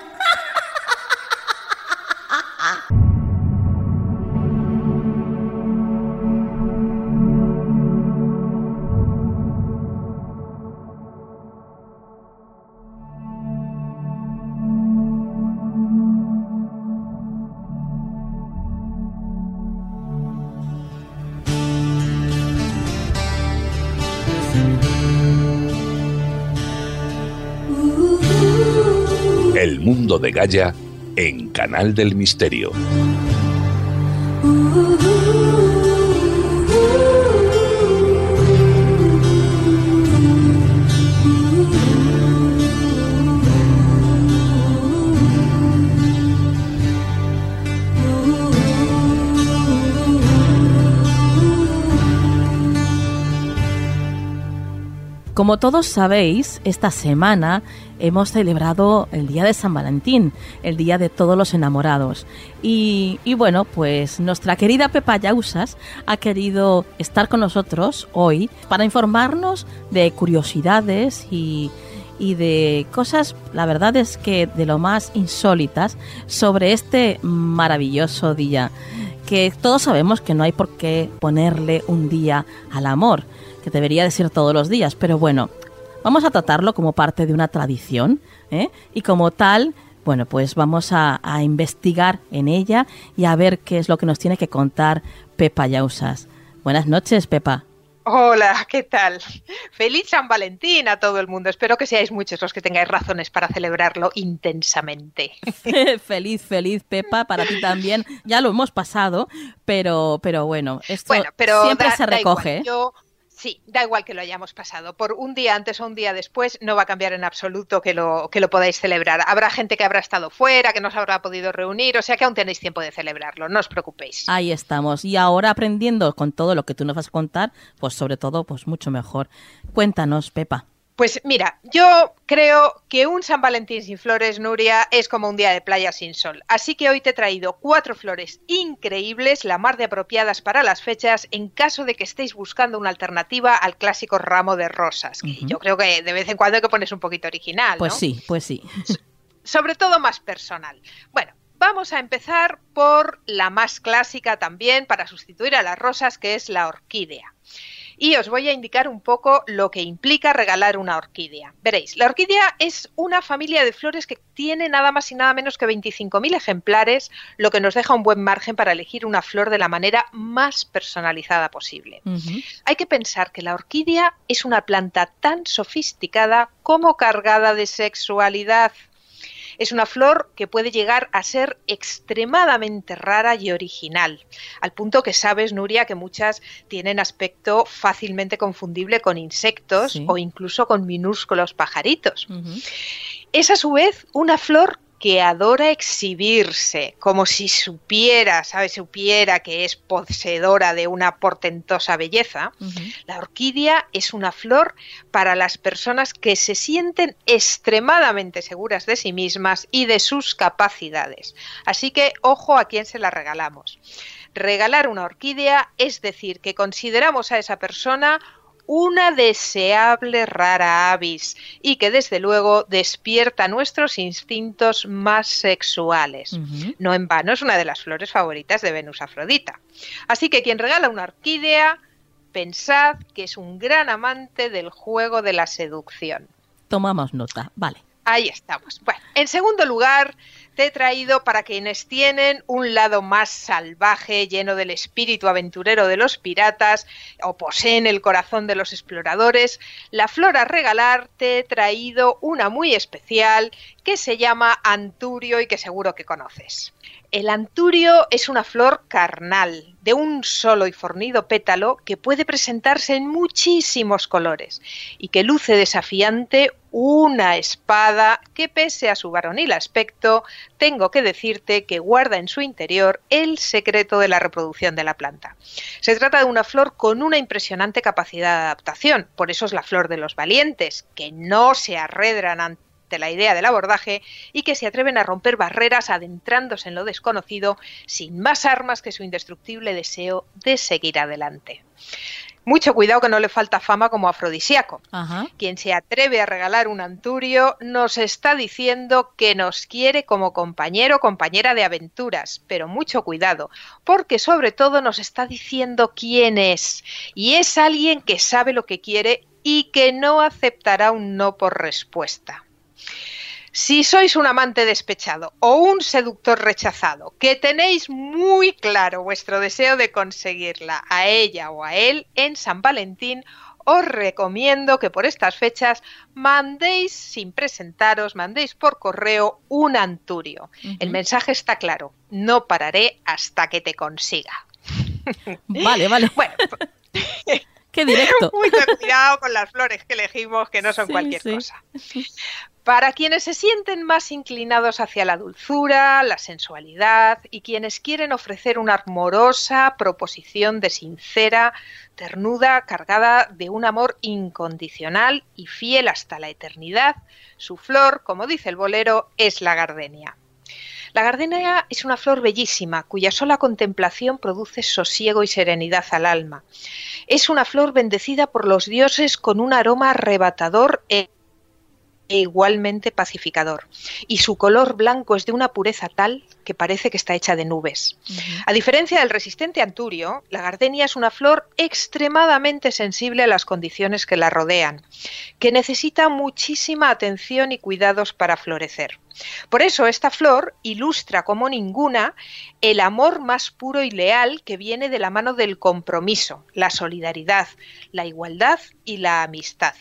B: De Gaia en Canal del Misterio.
A: Como todos sabéis, esta semana hemos celebrado el Día de San Valentín, el Día de todos los enamorados. Y, y bueno, pues nuestra querida Pepa Yausas ha querido estar con nosotros hoy para informarnos de curiosidades y, y de cosas, la verdad es que de lo más insólitas sobre este maravilloso día, que todos sabemos que no hay por qué ponerle un día al amor que debería decir todos los días, pero bueno, vamos a tratarlo como parte de una tradición ¿eh? y como tal, bueno, pues vamos a, a, investigar en ella y a ver qué es lo que nos tiene que contar Pepa Yausas. Buenas noches, Pepa.
G: Hola, ¿qué tal? Feliz San Valentín a todo el mundo. Espero que seáis muchos los que tengáis razones para celebrarlo intensamente.
A: feliz, feliz, Pepa, para ti también. Ya lo hemos pasado, pero, pero bueno, esto
G: bueno, pero
A: siempre
G: da,
A: se recoge.
G: Da Yo Sí, da igual que lo hayamos pasado. Por un día antes o un día después no va a cambiar en absoluto que lo, que lo podáis celebrar. Habrá gente que habrá estado fuera, que no se habrá podido reunir, o sea que aún tenéis tiempo de celebrarlo, no os preocupéis.
A: Ahí estamos. Y ahora aprendiendo con todo lo que tú nos vas a contar, pues sobre todo, pues mucho mejor. Cuéntanos, Pepa.
G: Pues mira, yo creo que un San Valentín sin flores, Nuria, es como un día de playa sin sol. Así que hoy te he traído cuatro flores increíbles, la más de apropiadas para las fechas, en caso de que estéis buscando una alternativa al clásico ramo de rosas. que Yo creo que de vez en cuando hay que pones un poquito original.
A: Pues sí, pues sí.
G: Sobre todo más personal. Bueno, vamos a empezar por la más clásica también para sustituir a las rosas, que es la orquídea y os voy a indicar un poco lo que implica regalar una orquídea. Veréis, la orquídea es una familia de flores que tiene nada más y nada menos que 25.000 ejemplares, lo que nos deja un buen margen para elegir una flor de la manera más personalizada posible. Hay que pensar que la orquídea es una planta tan sofisticada como cargada de sexualidad. Es una flor que puede llegar a ser extremadamente rara y original, al punto que sabes, Nuria, que muchas tienen aspecto fácilmente confundible con insectos o incluso con minúsculos pajaritos. Es a su vez una flor que adora exhibirse, como si supiera, ¿sabes? Supiera que es poseedora de una portentosa belleza. La orquídea es una flor para las personas que se sienten extremadamente seguras de sí mismas y de sus capacidades. Así que ojo a quién se la regalamos. Regalar una orquídea es decir que consideramos a esa persona una deseable rara avis y que desde luego despierta nuestros instintos más sexuales. No en vano es una de las flores favoritas de Venus Afrodita. Así que quien regala una orquídea, pensad que es un gran amante del juego de la seducción.
A: Tomamos nota, vale.
G: Ahí estamos. Bueno, en segundo lugar, te he traído para quienes tienen un lado más salvaje, lleno del espíritu aventurero de los piratas o poseen el corazón de los exploradores, la flor a regalar te he traído una muy especial que se llama anturio y que seguro que conoces. El anturio es una flor carnal, de un solo y fornido pétalo que puede presentarse en muchísimos colores y que luce desafiante una espada que pese a su varonil aspecto, tengo que decirte que guarda en su interior el secreto de la reproducción de la planta. Se trata de una flor con una impresionante capacidad de adaptación, por eso es la flor de los valientes, que no se arredran ante la idea del abordaje y que se atreven a romper barreras adentrándose en lo desconocido sin más armas que su indestructible deseo de seguir adelante. Mucho cuidado que no le falta fama como afrodisíaco. Quien se atreve a regalar un anturio nos está diciendo que nos quiere como compañero o compañera de aventuras, pero mucho cuidado, porque sobre todo nos está diciendo quién es. Y es alguien que sabe lo que quiere y que no aceptará un no por respuesta. Si sois un amante despechado o un seductor rechazado, que tenéis muy claro vuestro deseo de conseguirla a ella o a él en San Valentín, os recomiendo que por estas fechas mandéis sin presentaros, mandéis por correo un anturio. El mensaje está claro, no pararé hasta que te consiga.
A: Vale, vale.
G: Bueno,
A: Qué directo.
G: Mucho cuidado con las flores que elegimos, que no son cualquier cosa. Para quienes se sienten más inclinados hacia la dulzura, la sensualidad y quienes quieren ofrecer una amorosa proposición de sincera ternura cargada de un amor incondicional y fiel hasta la eternidad, su flor, como dice el bolero, es la gardenia. La gardenia es una flor bellísima, cuya sola contemplación produce sosiego y serenidad al alma. Es una flor bendecida por los dioses con un aroma arrebatador e e igualmente pacificador. Y su color blanco es de una pureza tal que parece que está hecha de nubes. A diferencia del resistente anturio, la gardenia es una flor extremadamente sensible a las condiciones que la rodean, que necesita muchísima atención y cuidados para florecer. Por eso esta flor ilustra como ninguna el amor más puro y leal que viene de la mano del compromiso, la solidaridad, la igualdad y la amistad.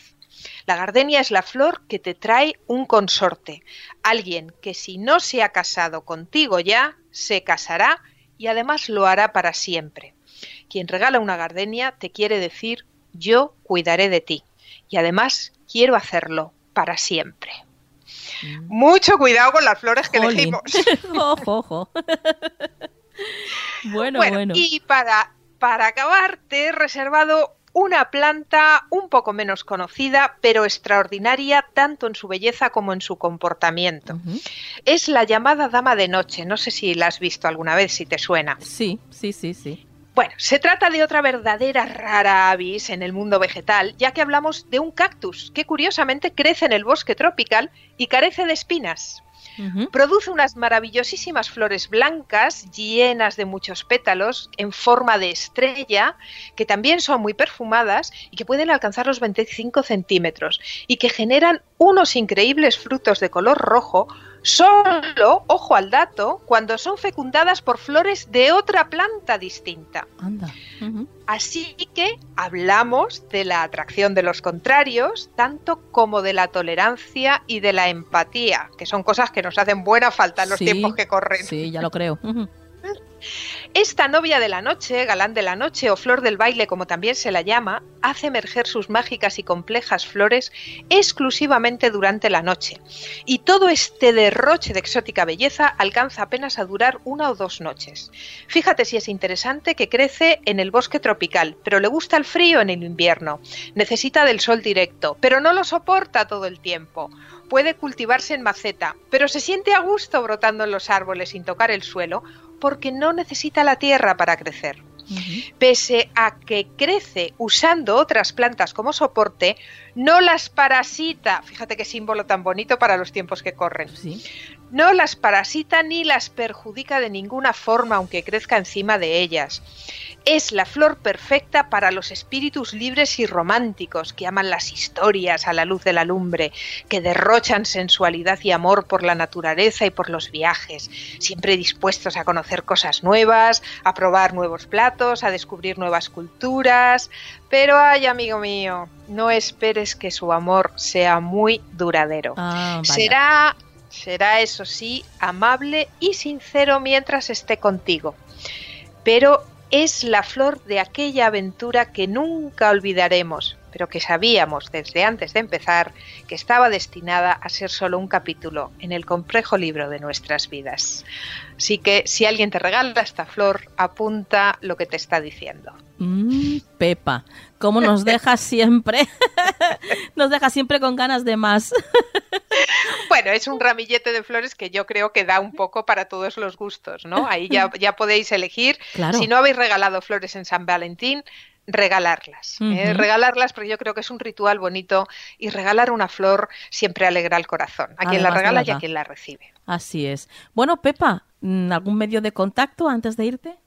G: La gardenia es la flor que te trae un consorte, alguien que si no se ha casado contigo ya, se casará y además lo hará para siempre. Quien regala una gardenia te quiere decir yo cuidaré de ti y además quiero hacerlo para siempre. Mm. Mucho cuidado con las flores que elegimos.
A: ojo, bueno, bueno,
G: Y para, para acabar te he reservado una planta un poco menos conocida, pero extraordinaria tanto en su belleza como en su comportamiento. Es la llamada dama de noche. No sé si la has visto alguna vez, si te suena.
A: Sí, sí, sí, sí.
G: Bueno, se trata de otra verdadera rara avis en el mundo vegetal, ya que hablamos de un cactus que curiosamente crece en el bosque tropical y carece de espinas. Produce unas maravillosísimas flores blancas llenas de muchos pétalos en forma de estrella que también son muy perfumadas y que pueden alcanzar los 25 centímetros y que generan unos increíbles frutos de color rojo solo, ojo al dato, cuando son fecundadas por flores de otra planta distinta. Así que hablamos de la atracción de los contrarios, tanto como de la tolerancia y de la empatía, que son cosas que nos hacen buena falta en los tiempos que corren.
A: Sí, ya lo creo.
G: Esta novia de la noche, galán de la noche o flor del baile como también se la llama, hace emerger sus mágicas y complejas flores exclusivamente durante la noche. Y todo este derroche de exótica belleza alcanza apenas a durar una o dos noches. Fíjate si es interesante que crece en el bosque tropical, pero le gusta el frío en el invierno. Necesita del sol directo, pero no lo soporta todo el tiempo puede cultivarse en maceta, pero se siente a gusto brotando en los árboles sin tocar el suelo porque no necesita la tierra para crecer. Pese a que crece usando otras plantas como soporte, no las parasita. Fíjate qué símbolo tan bonito para los tiempos que corren. No las parasita ni las perjudica de ninguna forma, aunque crezca encima de ellas. Es la flor perfecta para los espíritus libres y románticos que aman las historias a la luz de la lumbre, que derrochan sensualidad y amor por la naturaleza y por los viajes, siempre dispuestos a conocer cosas nuevas, a probar nuevos platos, a descubrir nuevas culturas. Pero ay, amigo mío, no esperes que su amor sea muy duradero.
A: Ah,
G: será, será, eso sí, amable y sincero mientras esté contigo. Pero es la flor de aquella aventura que nunca olvidaremos, pero que sabíamos desde antes de empezar que estaba destinada a ser solo un capítulo en el complejo libro de nuestras vidas. Así que si alguien te regala esta flor, apunta lo que te está diciendo.
A: Mm, Pepa, ¿cómo nos deja siempre? nos deja siempre con ganas de más.
G: bueno, es un ramillete de flores que yo creo que da un poco para todos los gustos, ¿no? Ahí ya, ya podéis elegir. Si no habéis regalado flores en San Valentín, regalarlas. ¿eh? Regalarlas porque yo creo que es un ritual bonito y regalar una flor siempre alegra el corazón. A quien la regala y a quien la recibe.
A: Así es. Bueno, Pepa, ¿algún medio de contacto antes de irte?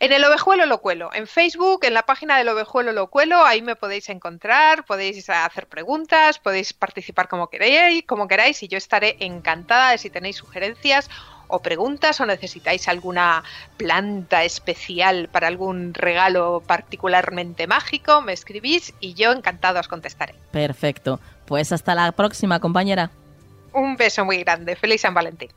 G: En el Ovejuelo lo cuelo, en Facebook, en la página del Ovejuelo lo cuelo, ahí me podéis encontrar, podéis hacer preguntas, podéis participar como queráis, como queráis y yo estaré encantada de si tenéis sugerencias o preguntas o necesitáis alguna planta especial para algún regalo particularmente mágico, me escribís y yo encantado os contestaré.
A: Perfecto. Pues hasta la próxima, compañera.
G: Un beso muy grande. Feliz San Valentín.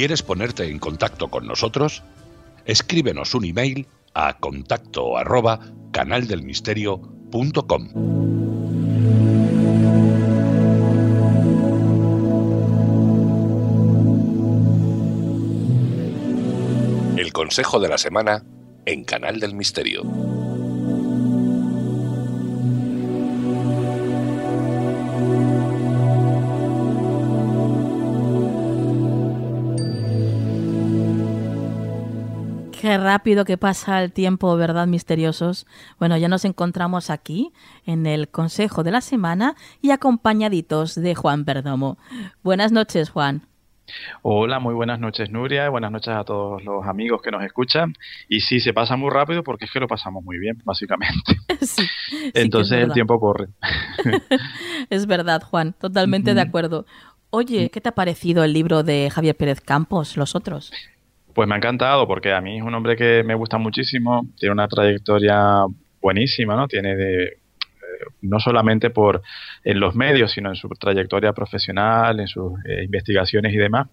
B: ¿Quieres ponerte en contacto con nosotros? Escríbenos un email a contacto arroba canaldelmisterio.com. El consejo de la semana en Canal del Misterio.
A: Qué rápido que pasa el tiempo, ¿verdad, misteriosos? Bueno, ya nos encontramos aquí en el Consejo de la Semana y acompañaditos de Juan Perdomo. Buenas noches, Juan.
H: Hola, muy buenas noches Nuria, buenas noches a todos los amigos que nos escuchan. Y sí, se pasa muy rápido porque es que lo pasamos muy bien, básicamente. Entonces el tiempo corre.
A: es verdad, Juan, totalmente de acuerdo. Oye, ¿qué te ha parecido el libro de Javier Pérez Campos, Los Otros?
H: Pues me ha encantado porque a mí es un hombre que me gusta muchísimo, tiene una trayectoria buenísima, ¿no? Tiene de eh, no solamente por en los medios, sino en su trayectoria profesional, en sus eh, investigaciones y demás.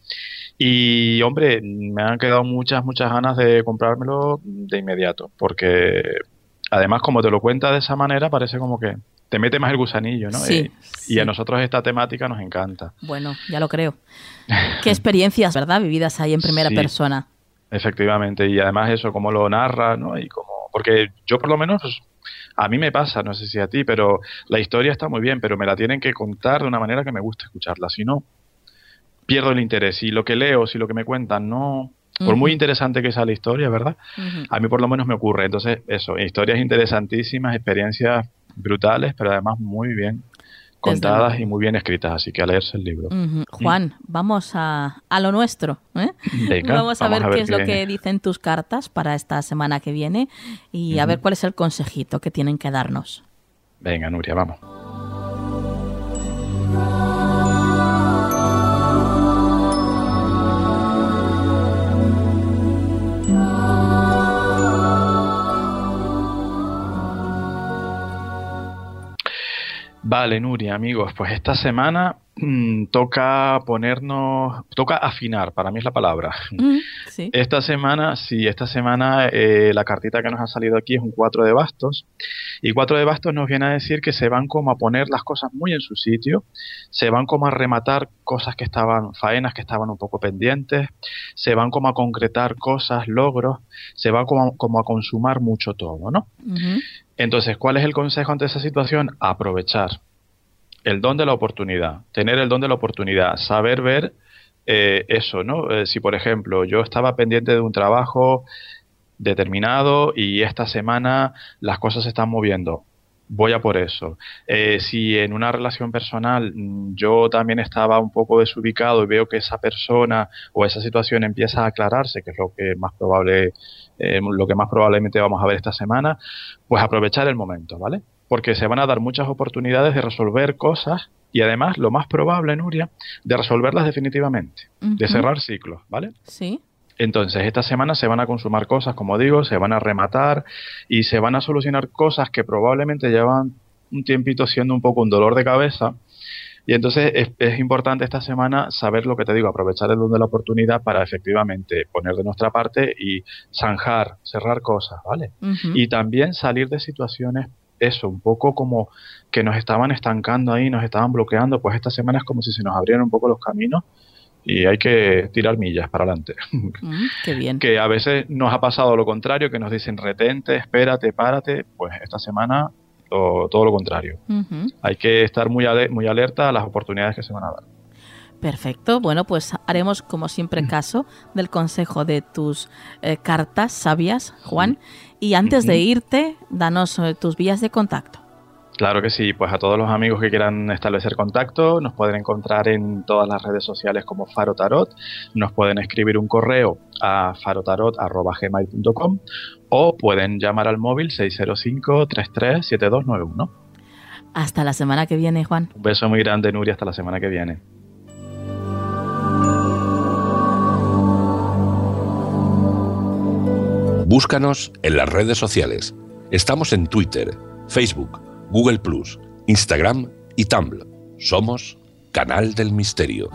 H: Y hombre, me han quedado muchas, muchas ganas de comprármelo de inmediato, porque además como te lo cuenta de esa manera, parece como que te mete más el gusanillo, ¿no?
A: Sí,
H: Eh, Y a nosotros esta temática nos encanta.
A: Bueno, ya lo creo. Qué experiencias, ¿verdad? Vividas ahí en primera
H: Sí.
A: persona.
H: Efectivamente, y además eso, cómo lo narra, ¿no? Y como, porque yo por lo menos, pues, a mí me pasa, no sé si a ti, pero la historia está muy bien, pero me la tienen que contar de una manera que me guste escucharla, si no, pierdo el interés. Si lo que leo, si lo que me cuentan, no, por muy interesante que sea la historia, ¿verdad? A mí por lo menos me ocurre. Entonces, eso, historias interesantísimas, experiencias brutales, pero además muy bien contadas y muy bien escritas, así que a leerse el libro.
A: Ujú. Juan, vamos a, a lo nuestro. ¿eh?
H: Venga,
A: vamos a ver qué es lo que dicen tus cartas para esta semana que viene y a ver cuál es el consejito que tienen que darnos.
H: Venga, Nuria, vamos. Vale, Nuria, amigos, pues esta semana mm, toca ponernos, toca afinar, para mí es la palabra.
A: Mm, sí.
H: Esta semana, sí, esta semana eh, la cartita que nos ha salido aquí es un 4 de bastos. Y 4 de bastos nos viene a decir que se van como a poner las cosas muy en su sitio, se van como a rematar cosas que estaban, faenas que estaban un poco pendientes, se van como a concretar cosas, logros, se va como, como a consumar mucho todo, ¿no? Entonces, ¿cuál es el consejo ante esa situación? Aprovechar el don de la oportunidad, tener el don de la oportunidad, saber ver eh, eso, ¿no? Eh, si, por ejemplo, yo estaba pendiente de un trabajo determinado y esta semana las cosas se están moviendo, voy a por eso. Eh, si en una relación personal mm, yo también estaba un poco desubicado y veo que esa persona o esa situación empieza a aclararse, que es lo que más probable, eh, lo que más probablemente vamos a ver esta semana, pues aprovechar el momento, ¿vale? Porque se van a dar muchas oportunidades de resolver cosas y además, lo más probable, Nuria, de resolverlas definitivamente, de cerrar ciclos, ¿vale?
A: Sí.
H: Entonces, esta semana se van a consumar cosas, como digo, se van a rematar y se van a solucionar cosas que probablemente llevan un tiempito siendo un poco un dolor de cabeza. Y entonces es, es importante esta semana saber lo que te digo, aprovechar el don de la oportunidad para efectivamente poner de nuestra parte y zanjar, cerrar cosas, ¿vale? Y también salir de situaciones, eso, un poco como que nos estaban estancando ahí, nos estaban bloqueando, pues esta semana es como si se nos abrieran un poco los caminos y hay que tirar millas para adelante.
A: Mm, qué bien.
H: que a veces nos ha pasado lo contrario, que nos dicen retente, espérate, párate, pues esta semana lo- todo lo contrario. Hay que estar muy, ale- muy alerta a las oportunidades que se van a dar.
A: Perfecto. Bueno, pues haremos como siempre caso del consejo de tus eh, cartas sabias, Juan. Y antes de irte, danos eh, tus vías de contacto.
H: Claro que sí, pues a todos los amigos que quieran establecer contacto, nos pueden encontrar en todas las redes sociales como Faro Tarot, nos pueden escribir un correo a farotarot.gmail.com o pueden llamar al móvil 605-337291.
A: Hasta la semana que viene, Juan.
H: Un beso muy grande, Nuria, hasta la semana que viene.
B: Búscanos en las redes sociales. Estamos en Twitter, Facebook, Google Plus, Instagram y Tumblr. Somos Canal del Misterio.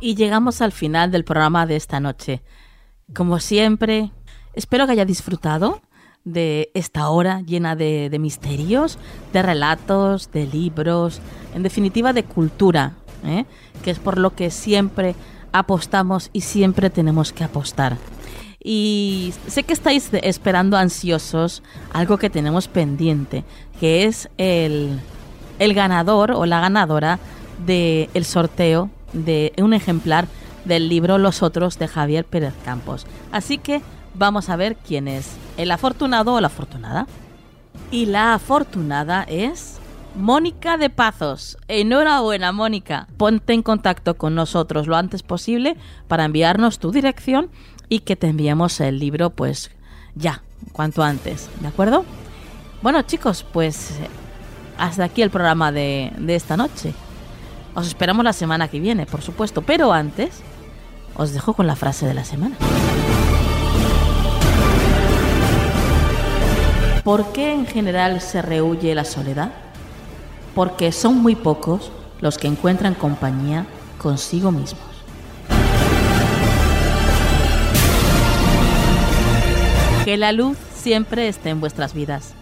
A: Y llegamos al final del programa de esta noche. Como siempre, espero que haya disfrutado de esta hora llena de, misterios, de relatos, de libros, en definitiva de cultura, ¿eh? que es por lo que siempre apostamos y siempre tenemos que apostar. Y sé que estáis esperando ansiosos algo que tenemos pendiente, que es el, el ganador o la ganadora del el sorteo de un ejemplar del libro Los Otros de Javier Pérez Campos. Así que vamos a ver quién es el afortunado o la afortunada. Y la afortunada es Mónica de Pazos. Enhorabuena, Mónica. Ponte en contacto con nosotros lo antes posible para enviarnos tu dirección y que te enviemos el libro, pues ya, cuanto antes. ¿De acuerdo? Bueno, chicos, pues hasta aquí el programa de, de esta noche. Os esperamos la semana que viene, por supuesto, pero antes os dejo con la frase de la semana. ¿Por qué en general se rehuye la soledad? Porque son muy pocos los que encuentran compañía consigo mismos. Que la luz siempre esté en vuestras vidas.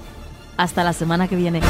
A: Hasta la semana que viene.